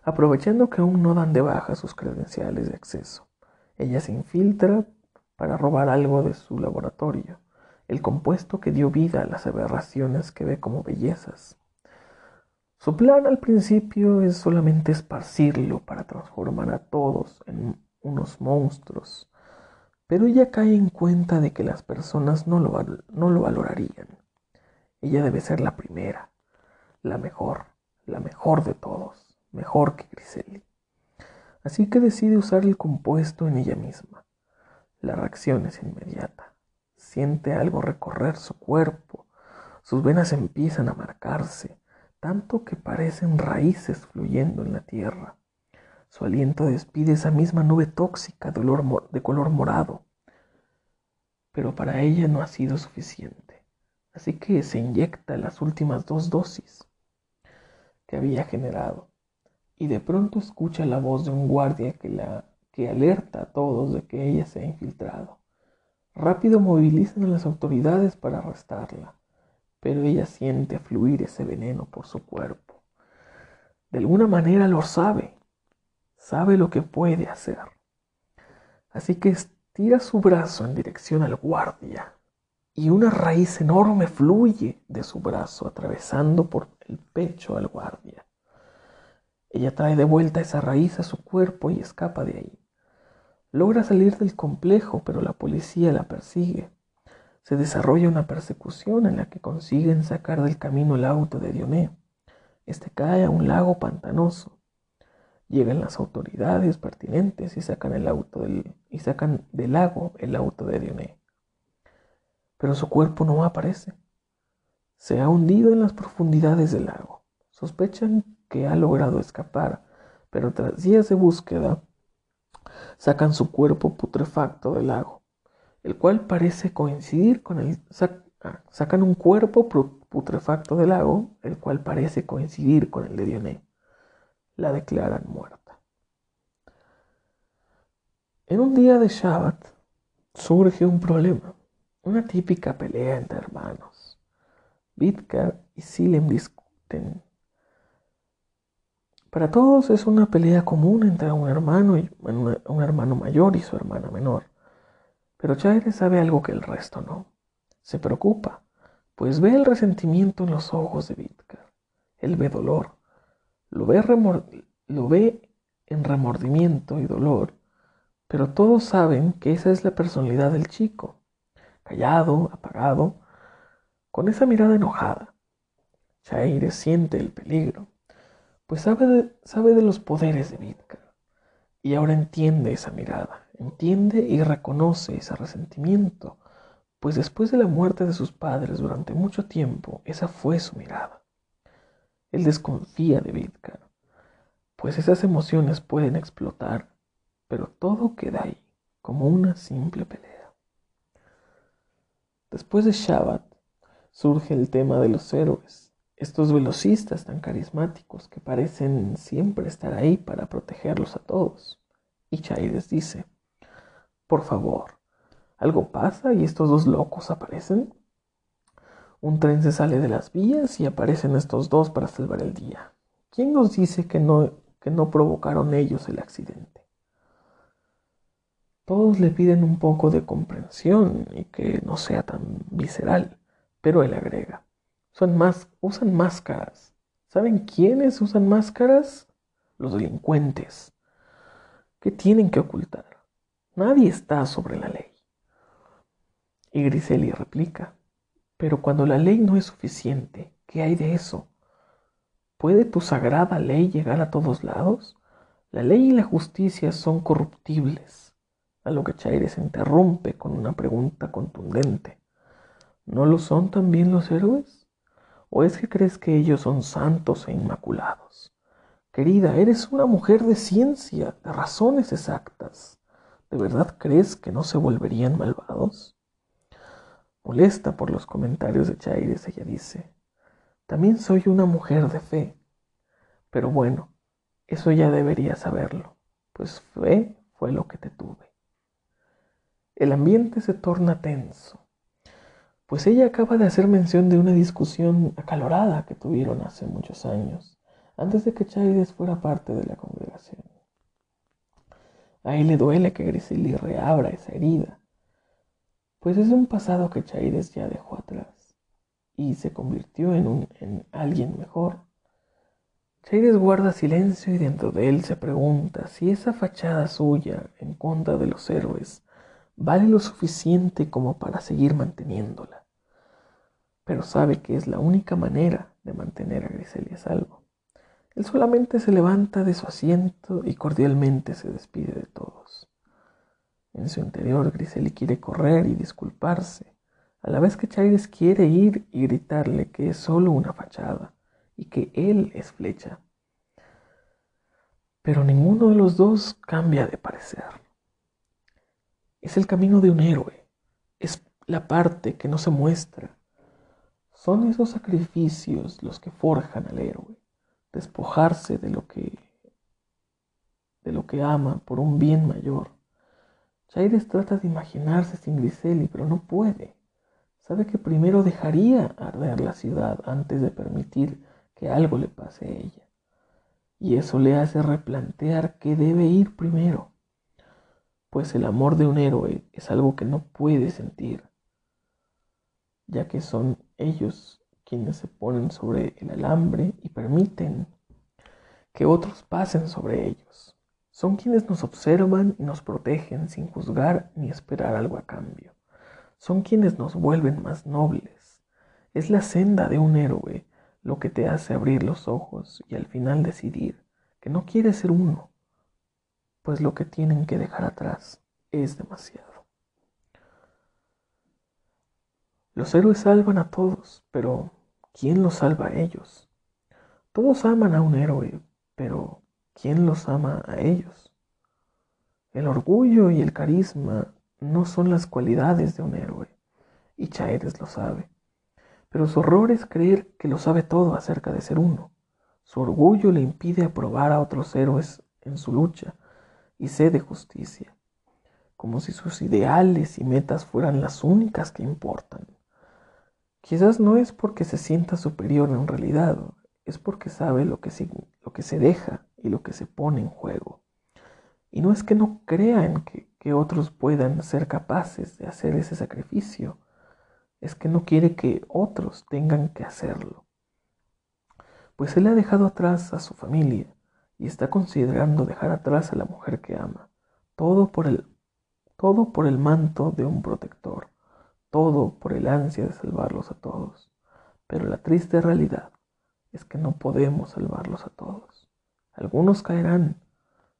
aprovechando que aún no dan de baja sus credenciales de acceso. Ella se infiltra para robar algo de su laboratorio, el compuesto que dio vida a las aberraciones que ve como bellezas. Su plan al principio es solamente esparcirlo para transformar a todos en unos monstruos, pero ella cae en cuenta de que las personas no lo, no lo valorarían. Ella debe ser la primera. la mejor, la mejor de todos, mejor que Griseli. Así que decide usar el compuesto en ella misma. La reacción es inmediata. Siente algo recorrer su cuerpo, sus venas empiezan a marcarse, tanto que parecen raíces fluyendo en la tierra. Su aliento despide esa misma nube tóxica de color morado. Pero para ella no ha sido suficiente, así que se inyecta las últimas dos dosis que había generado y de pronto escucha la voz de un guardia que, la, que alerta a todos de que ella se ha infiltrado. Rápido movilizan a las autoridades para arrestarla, pero ella siente fluir ese veneno por su cuerpo. De alguna manera lo sabe, sabe lo que puede hacer. Así que estira su brazo en dirección al guardia y una raíz enorme fluye de su brazo atravesando por el pecho al guardia. Ella trae de vuelta esa raíz a su cuerpo y escapa de ahí. Logra salir del complejo, pero la policía la persigue. Se desarrolla una persecución en la que consiguen sacar del camino el auto de Dioné. Este cae a un lago pantanoso. Llegan las autoridades pertinentes y sacan el auto del, y sacan del lago el auto de Dioné. Pero su cuerpo no aparece. Se ha hundido en las profundidades del lago. Sospechan que ha logrado escapar, pero tras días de búsqueda sacan su cuerpo putrefacto del lago, el cual parece coincidir con el ah, sacan un cuerpo putrefacto del lago, el cual parece coincidir con el de Dioné la declaran muerta. En un día de Shabbat surge un problema, una típica pelea entre hermanos. Vidkar y Silem discuten. Para todos es una pelea común entre un hermano, y, un hermano mayor y su hermana menor. Pero Chaire sabe algo que el resto no. Se preocupa, pues ve el resentimiento en los ojos de Vidkar. Él ve dolor, lo ve, lo ve en remordimiento y dolor, pero todos saben que esa es la personalidad del chico, callado, apagado, con esa mirada enojada. Chaire siente el peligro, pues sabe de, sabe de los poderes de Vidkar, y ahora entiende esa mirada, entiende y reconoce ese resentimiento, pues después de la muerte de sus padres durante mucho tiempo, esa fue su mirada. Él desconfía de Vidkar, pues esas emociones pueden explotar, pero todo queda ahí, como una simple pelea. Después de Shabbat surge el tema de los héroes, estos velocistas tan carismáticos que parecen siempre estar ahí para protegerlos a todos. Y Chaides dice, por favor, ¿algo pasa y estos dos locos aparecen? Un tren se sale de las vías y aparecen estos dos para salvar el día. ¿Quién nos dice que no, que no provocaron ellos el accidente? Todos le piden un poco de comprensión y que no sea tan visceral, pero él agrega, Son más, usan máscaras. ¿Saben quiénes usan máscaras? Los delincuentes. ¿Qué tienen que ocultar? Nadie está sobre la ley. Y Griseli replica, pero cuando la ley no es suficiente, ¿qué hay de eso? ¿Puede tu sagrada ley llegar a todos lados? La ley y la justicia son corruptibles. A lo que Chaire interrumpe con una pregunta contundente. ¿No lo son también los héroes? ¿O es que crees que ellos son santos e inmaculados? Querida, eres una mujer de ciencia, de razones exactas. ¿De verdad crees que no se volverían malvados? Molesta por los comentarios de Chaires, ella dice, también soy una mujer de fe. Pero bueno, eso ya debería saberlo, pues fe fue lo que te tuve. El ambiente se torna tenso, pues ella acaba de hacer mención de una discusión acalorada que tuvieron hace muchos años, antes de que Chaires fuera parte de la congregación. A él le duele que Grisely reabra esa herida, pues es un pasado que Chaires ya dejó atrás y se convirtió en, en alguien mejor. Chaires guarda silencio y dentro de él se pregunta si esa fachada suya en contra de los héroes vale lo suficiente como para seguir manteniéndola. Pero sabe que es la única manera de mantener a Griselia a salvo. Él solamente se levanta de su asiento y cordialmente se despide de todos. En su interior, Griseli quiere correr y disculparse, a la vez que Chaires quiere ir y gritarle que es solo una fachada y que él es flecha. Pero ninguno de los dos cambia de parecer. Es el camino de un héroe, es la parte que no se muestra. Son esos sacrificios los que forjan al héroe, despojarse de lo que de lo que ama por un bien mayor. Chaires trata de imaginarse sin Griseli, pero no puede. Sabe que primero dejaría arder la ciudad antes de permitir que algo le pase a ella. Y eso le hace replantear que debe ir primero pues el amor de un héroe es algo que no puede sentir, ya que son ellos quienes se ponen sobre el alambre y permiten que otros pasen sobre ellos. Son quienes nos observan y nos protegen sin juzgar ni esperar algo a cambio. Son quienes nos vuelven más nobles. Es la senda de un héroe lo que te hace abrir los ojos y al final decidir que no quieres ser uno, pues lo que tienen que dejar atrás es demasiado. Los héroes salvan a todos, pero ¿quién los salva a ellos? Todos aman a un héroe, pero ¿quién los ama a ellos? El orgullo y el carisma no son las cualidades de un héroe, y Chaeres lo sabe. Pero su horror es creer que lo sabe todo acerca de ser uno. Su orgullo le impide aprobar a otros héroes en su lucha, y sed de justicia, como si sus ideales y metas fueran las únicas que importan. Quizás no es porque se sienta superior en realidad, es porque sabe lo que, se, deja y lo que se pone en juego. Y no es que no crea en que, que otros puedan ser capaces de hacer ese sacrificio, es que no quiere que otros tengan que hacerlo. Pues él ha dejado atrás a su familia, y está considerando dejar atrás a la mujer que ama. Todo por el manto de un protector, todo por el ansia de salvarlos a todos. Pero la triste realidad es que no podemos salvarlos a todos. Algunos caerán,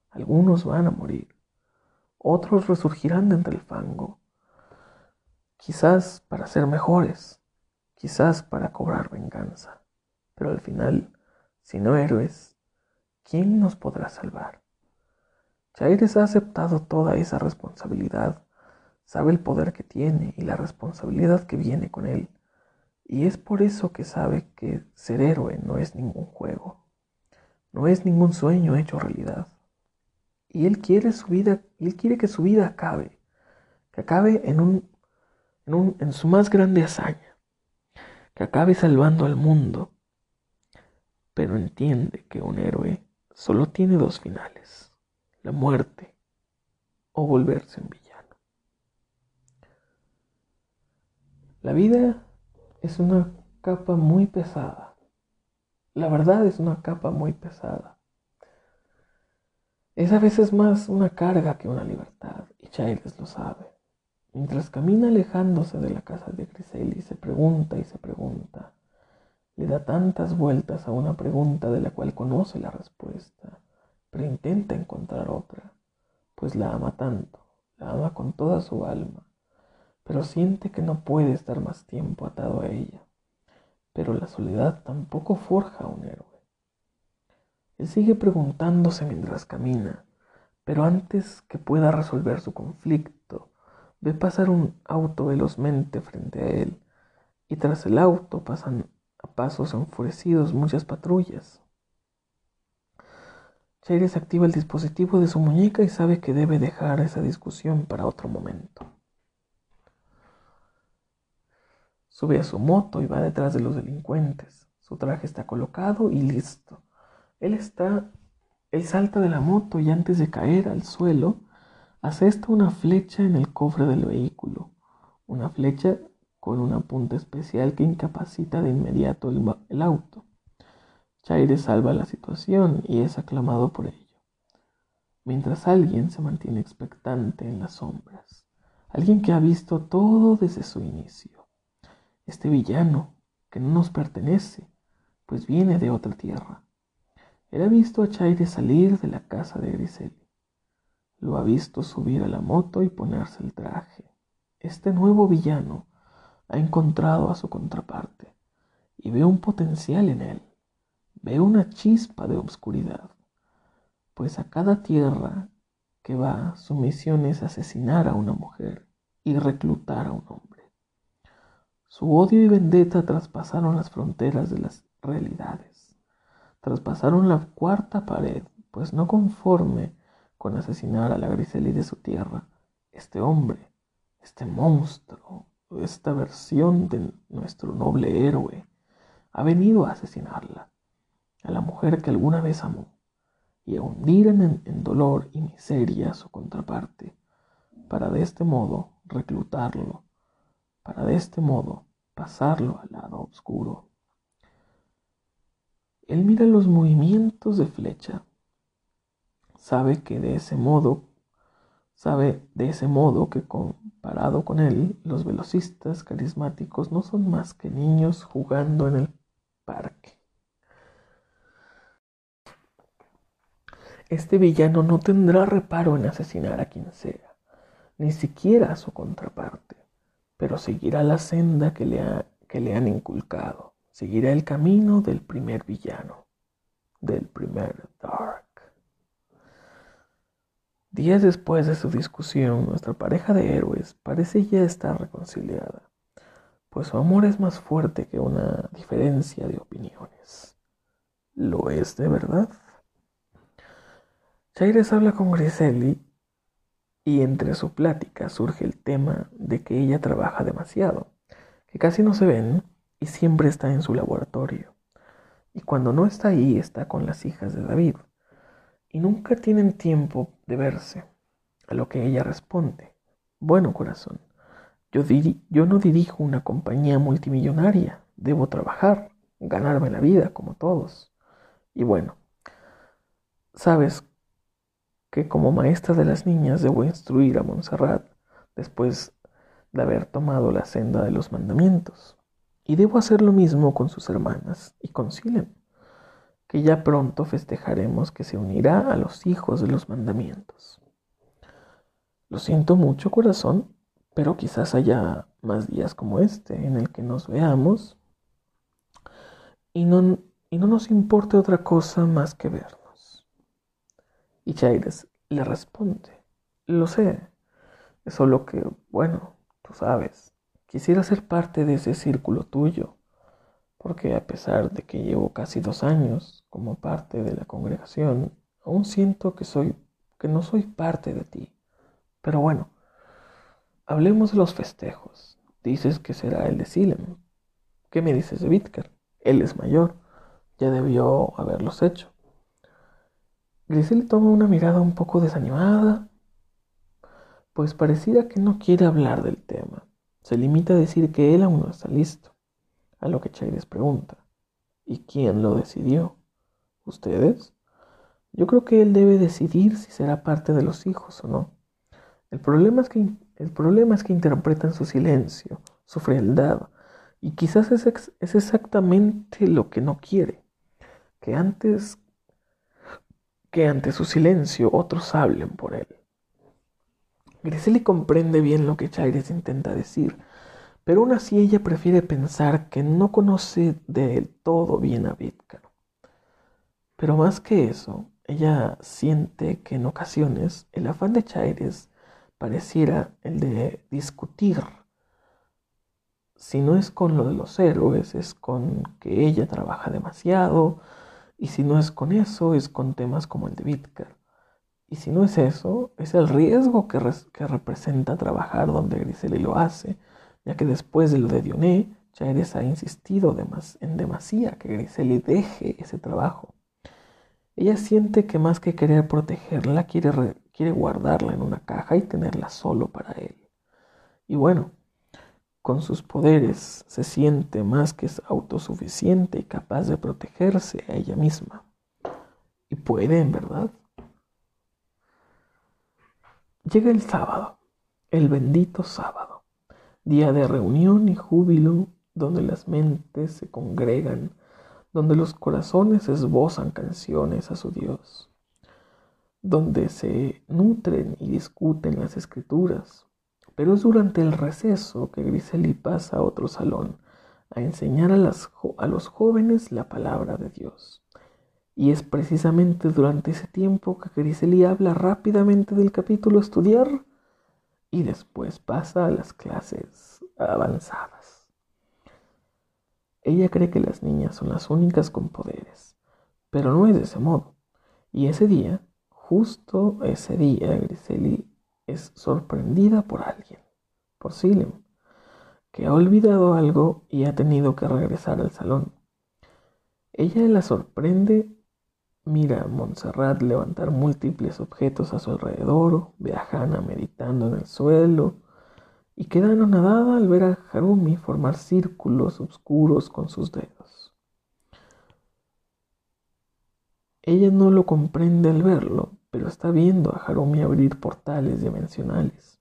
algunos van a morir, otros resurgirán de entre el fango, quizás para ser mejores, quizás para cobrar venganza, pero al final, si no héroes, ¿quién nos podrá salvar? Chaires ha aceptado toda esa responsabilidad, sabe el poder que tiene y la responsabilidad que viene con él, y es por eso que sabe que ser héroe no es ningún juego, no es ningún sueño hecho realidad. Y él quiere su vida, él quiere que su vida acabe, que acabe en un, en, un, en su más grande hazaña, que acabe salvando al mundo, pero entiende que un héroe solo tiene dos finales, la muerte o volverse un villano. La vida es una capa muy pesada. La verdad es una capa muy pesada. Es a veces más una carga que una libertad, y Childs lo sabe. Mientras camina alejándose de la casa de Griseli, se pregunta y se pregunta, le da tantas vueltas a una pregunta de la cual conoce la respuesta, pero intenta encontrar otra, pues la ama tanto, la ama con toda su alma, pero siente que no puede estar más tiempo atado a ella. Pero la soledad tampoco forja a un héroe. Él sigue preguntándose mientras camina, pero antes que pueda resolver su conflicto, ve pasar un auto velozmente frente a él, y tras el auto pasan a pasos enfurecidos muchas patrullas. Chaires activa el dispositivo de su muñeca y sabe que debe dejar esa discusión para otro momento. Sube a su moto y va detrás de los delincuentes. Su traje está colocado y listo. Él está, él salta de la moto y antes de caer al suelo, asesta una flecha en el cofre del vehículo. Una flecha con una punta especial que incapacita de inmediato el, auto. Chaire salva la situación y es aclamado por ello. Mientras alguien se mantiene expectante en las sombras, alguien que ha visto todo desde su inicio. Este villano que no nos pertenece pues viene de otra tierra. Él ha visto a Chaire salir de la casa de Griseli. Lo ha visto subir a la moto y ponerse el traje. Este nuevo villano ha encontrado a su contraparte y ve un potencial en él. Ve una chispa de obscuridad, pues a cada tierra que va su misión es asesinar a una mujer y reclutar a un hombre. Su odio y vendetta traspasaron las fronteras de las realidades, traspasaron la cuarta pared, pues no conforme con asesinar a la Griseli de su tierra, este hombre, este monstruo, esta versión de nuestro noble héroe, ha venido a asesinarla, a la mujer que alguna vez amó, y a hundir en, en dolor y miseria a su contraparte, para de este modo reclutarlo, para de este modo pasarlo al lado oscuro. Él mira los movimientos de flecha sabe que de ese modo, sabe de ese modo que comparado con él, los velocistas carismáticos no son más que niños jugando en el parque. Este villano no tendrá reparo en asesinar a quien sea, ni siquiera a su contraparte, pero seguirá la senda que le, que le han inculcado, seguirá el camino del primer villano, del primer Dark. Días después de su discusión, nuestra pareja de héroes parece ya estar reconciliada, pues su amor es más fuerte que una diferencia de opiniones. ¿Lo es de verdad? Chaires habla con Griseli y entre su plática surge el tema de que ella trabaja demasiado, que casi no se ven y siempre está en su laboratorio. Y cuando no está ahí está con las hijas de David y nunca tienen tiempo de verse. A lo que ella responde, bueno corazón, yo, yo no dirijo una compañía multimillonaria, debo trabajar, ganarme la vida como todos. Y bueno, sabes que como maestra de las niñas debo instruir a Montserrat después de haber tomado la senda de los mandamientos. Y debo hacer lo mismo con sus hermanas y con Silem que ya pronto festejaremos que se unirá a los hijos de los mandamientos. Lo siento mucho, corazón, pero quizás haya más días como este en el que nos veamos y no, y no nos importe otra cosa más que vernos. Y Chaires le responde, lo sé, es solo que, bueno, tú sabes, quisiera ser parte de ese círculo tuyo porque a pesar de que llevo casi dos años como parte de la congregación, aún siento que soy que no soy parte de ti. Pero bueno, hablemos de los festejos. Dices que será el de Silem. ¿Qué me dices de Bitker? Él es mayor, ya debió haberlos hecho. Grisel toma una mirada un poco desanimada, pues pareciera que no quiere hablar del tema. Se limita a decir que él aún no está listo. A lo que Chaires pregunta, ¿y quién lo decidió? ¿Ustedes? Yo creo que él debe decidir si será parte de los hijos o no. El problema es que, el problema es que interpretan su silencio, su frialdad, y quizás es, es exactamente lo que no quiere, que antes que ante su silencio otros hablen por él. Griseli comprende bien lo que Chaires intenta decir, pero aún así ella prefiere pensar que no conoce del todo bien a Vidkar. Pero más que eso, ella siente que en ocasiones el afán de Chaires pareciera el de discutir. Si no es con lo de los héroes, es con que ella trabaja demasiado, y si no es con eso, es con temas como el de Vidkar. Y si no es eso, es el riesgo que, que representa trabajar donde Griseli lo hace, ya que después de lo de Dioné, Chaires ha insistido en demasía que Griseli deje ese trabajo. Ella siente que más que querer protegerla, quiere, quiere guardarla en una caja y tenerla solo para él. Y bueno, con sus poderes se siente más que autosuficiente y capaz de protegerse a ella misma. Y puede, en verdad. Llega el sábado, el bendito sábado día de reunión y júbilo donde las mentes se congregan donde los corazones esbozan canciones a su Dios, donde se nutren y discuten las escrituras. Pero es durante el receso que Griseli pasa a otro salón a enseñar a, a los jóvenes la palabra de Dios. Y es precisamente durante ese tiempo que Griseli habla rápidamente del capítulo a estudiar y después pasa a las clases avanzadas. Ella cree que las niñas son las únicas con poderes, pero no es de ese modo. Y ese día, justo ese día, Griseli es sorprendida por alguien, por Silem, que ha olvidado algo y ha tenido que regresar al salón. Ella la sorprende, mira a Montserrat levantar múltiples objetos a su alrededor, ve a Hannah meditando en el suelo y queda anonadada al ver a Harumi formar círculos oscuros con sus dedos. Ella no lo comprende al verlo, pero está viendo a Harumi abrir portales dimensionales.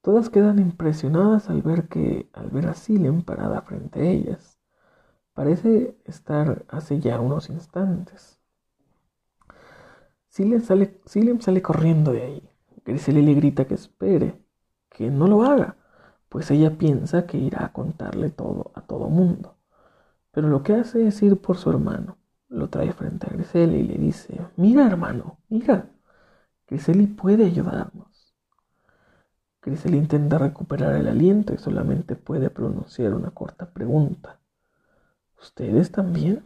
Todas quedan impresionadas al ver que, al ver a Silem parada frente a ellas. Parece estar hace ya unos instantes. Silem sale, corriendo de ahí. Griseli le grita que espere, que no lo haga, pues ella piensa que irá a contarle todo a todo mundo. Pero lo que hace es ir por su hermano. Lo trae frente a Griseli y le dice, mira hermano, mira, Griseli puede ayudarnos. Grisel intenta recuperar el aliento y solamente puede pronunciar una corta pregunta. ¿Ustedes también?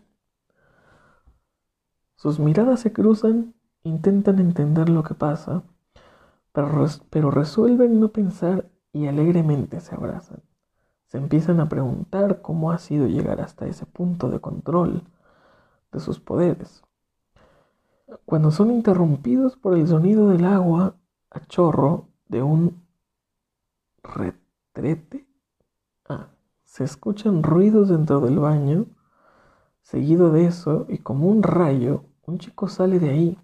Sus miradas se cruzan, intentan entender lo que pasa, pero resuelven no pensar y alegremente se abrazan. Se empiezan a preguntar cómo ha sido llegar hasta ese punto de control de sus poderes. Cuando son interrumpidos por el sonido del agua a chorro de un retrete. Ah, se escuchan ruidos dentro del baño. Seguido de eso, y como un rayo, un chico sale de ahí.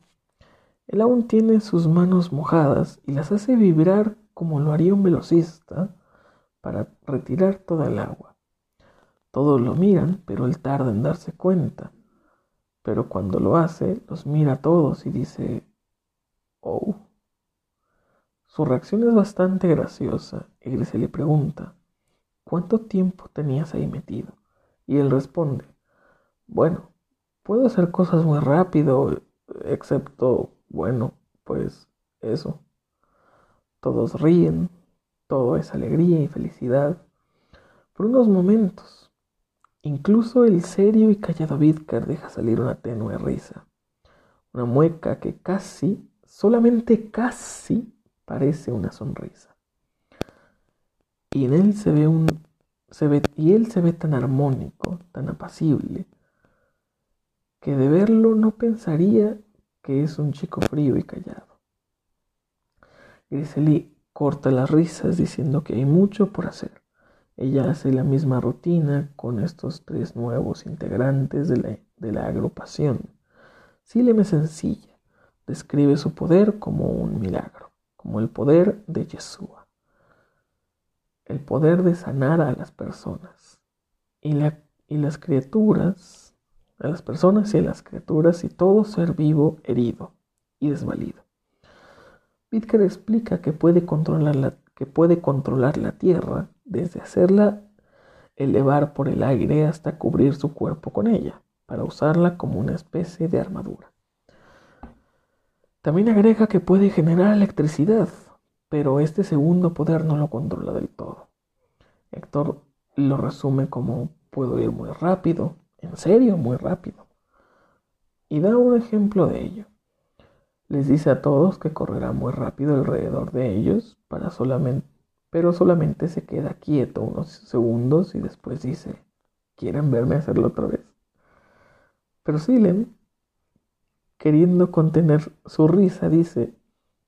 Él aún tiene sus manos mojadas y las hace vibrar como lo haría un velocista para retirar toda el agua. Todos lo miran, pero él tarda en darse cuenta. Pero cuando lo hace, los mira a todos y dice, oh. Su reacción es bastante graciosa y se le pregunta, ¿cuánto tiempo tenías ahí metido? Y él responde, bueno, puedo hacer cosas muy rápido, excepto, bueno, pues eso. Todos ríen, todo es alegría y felicidad. Por unos momentos, incluso el serio y callado Vidkar deja salir una tenue risa, una mueca que casi, solamente casi, parece una sonrisa. Y en él se ve un se ve tan armónico, tan apacible, que de verlo no pensaría que es un chico frío y callado. Griseli corta las risas diciendo que hay mucho por hacer. Ella hace la misma rutina con estos tres nuevos integrantes de la, de la agrupación. Silem es sencilla, describe su poder como un milagro como el poder de Yeshua, el poder de sanar a las personas y, las criaturas, a las personas y a las criaturas y todo ser vivo herido y desvalido. Bitker explica que puede controlar la, que puede controlar la tierra desde hacerla elevar por el aire hasta cubrir su cuerpo con ella, para usarla como una especie de armadura. También agrega que puede generar electricidad, pero este segundo poder no lo controla del todo. Héctor lo resume como puedo ir muy rápido, en serio, muy rápido. Y da un ejemplo de ello. Les dice a todos que correrá muy rápido alrededor de ellos, para solamente, pero solamente se queda quieto unos segundos y después dice, ¿quieren verme hacerlo otra vez? Pero Silem queriendo contener su risa, dice,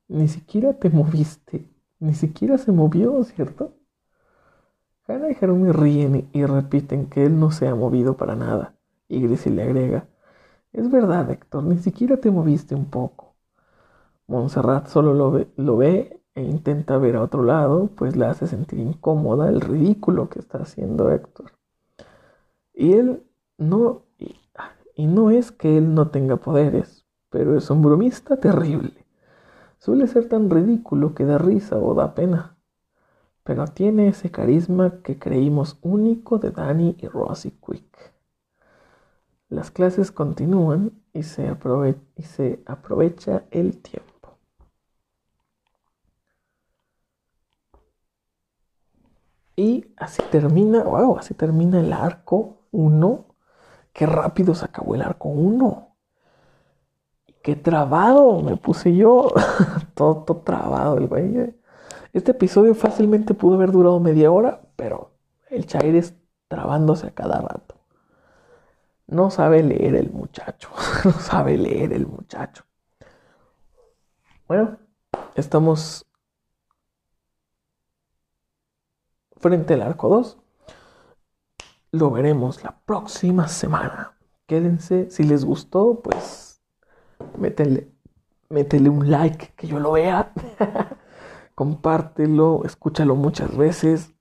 ni siquiera te moviste, ni siquiera se movió, ¿cierto? Hannah y Harumi ríen y repiten que él no se ha movido para nada. Y Gracie le agrega, es verdad, Héctor, ni siquiera te moviste un poco. Montserrat solo lo ve, lo ve e intenta ver a otro lado, pues la hace sentir incómoda el ridículo que está haciendo Héctor. Y él no, Y no es que él no tenga poderes, pero es un bromista terrible. Suele ser tan ridículo que da risa o da pena. Pero tiene ese carisma que creímos único de Danny y Rosie Quick. Las clases continúan y se, y se aprovecha el tiempo. Y así termina, wow, así termina el arco 1. Qué rápido se acabó el arco 1. Qué trabado me puse yo. todo, todo, trabado el güey. Este episodio fácilmente pudo haber durado media hora, pero el Chair es trabándose a cada rato. No sabe leer el muchacho. no sabe leer el muchacho. Bueno, estamos frente al arco 2. Lo veremos la próxima semana. Quédense, si les gustó, pues métele, métele un like que yo lo vea. Compártelo, escúchalo muchas veces.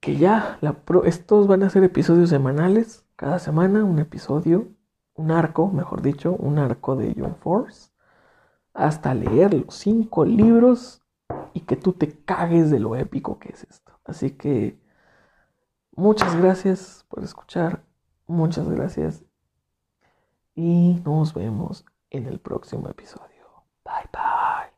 Que ya, la estos van a ser episodios semanales. Cada semana un episodio, un arco, mejor dicho, un arco de Young Force. Hasta leer los cinco libros y que tú te cagues de lo épico que es esto. Así que muchas gracias por escuchar, muchas gracias y nos vemos en el próximo episodio. Bye bye.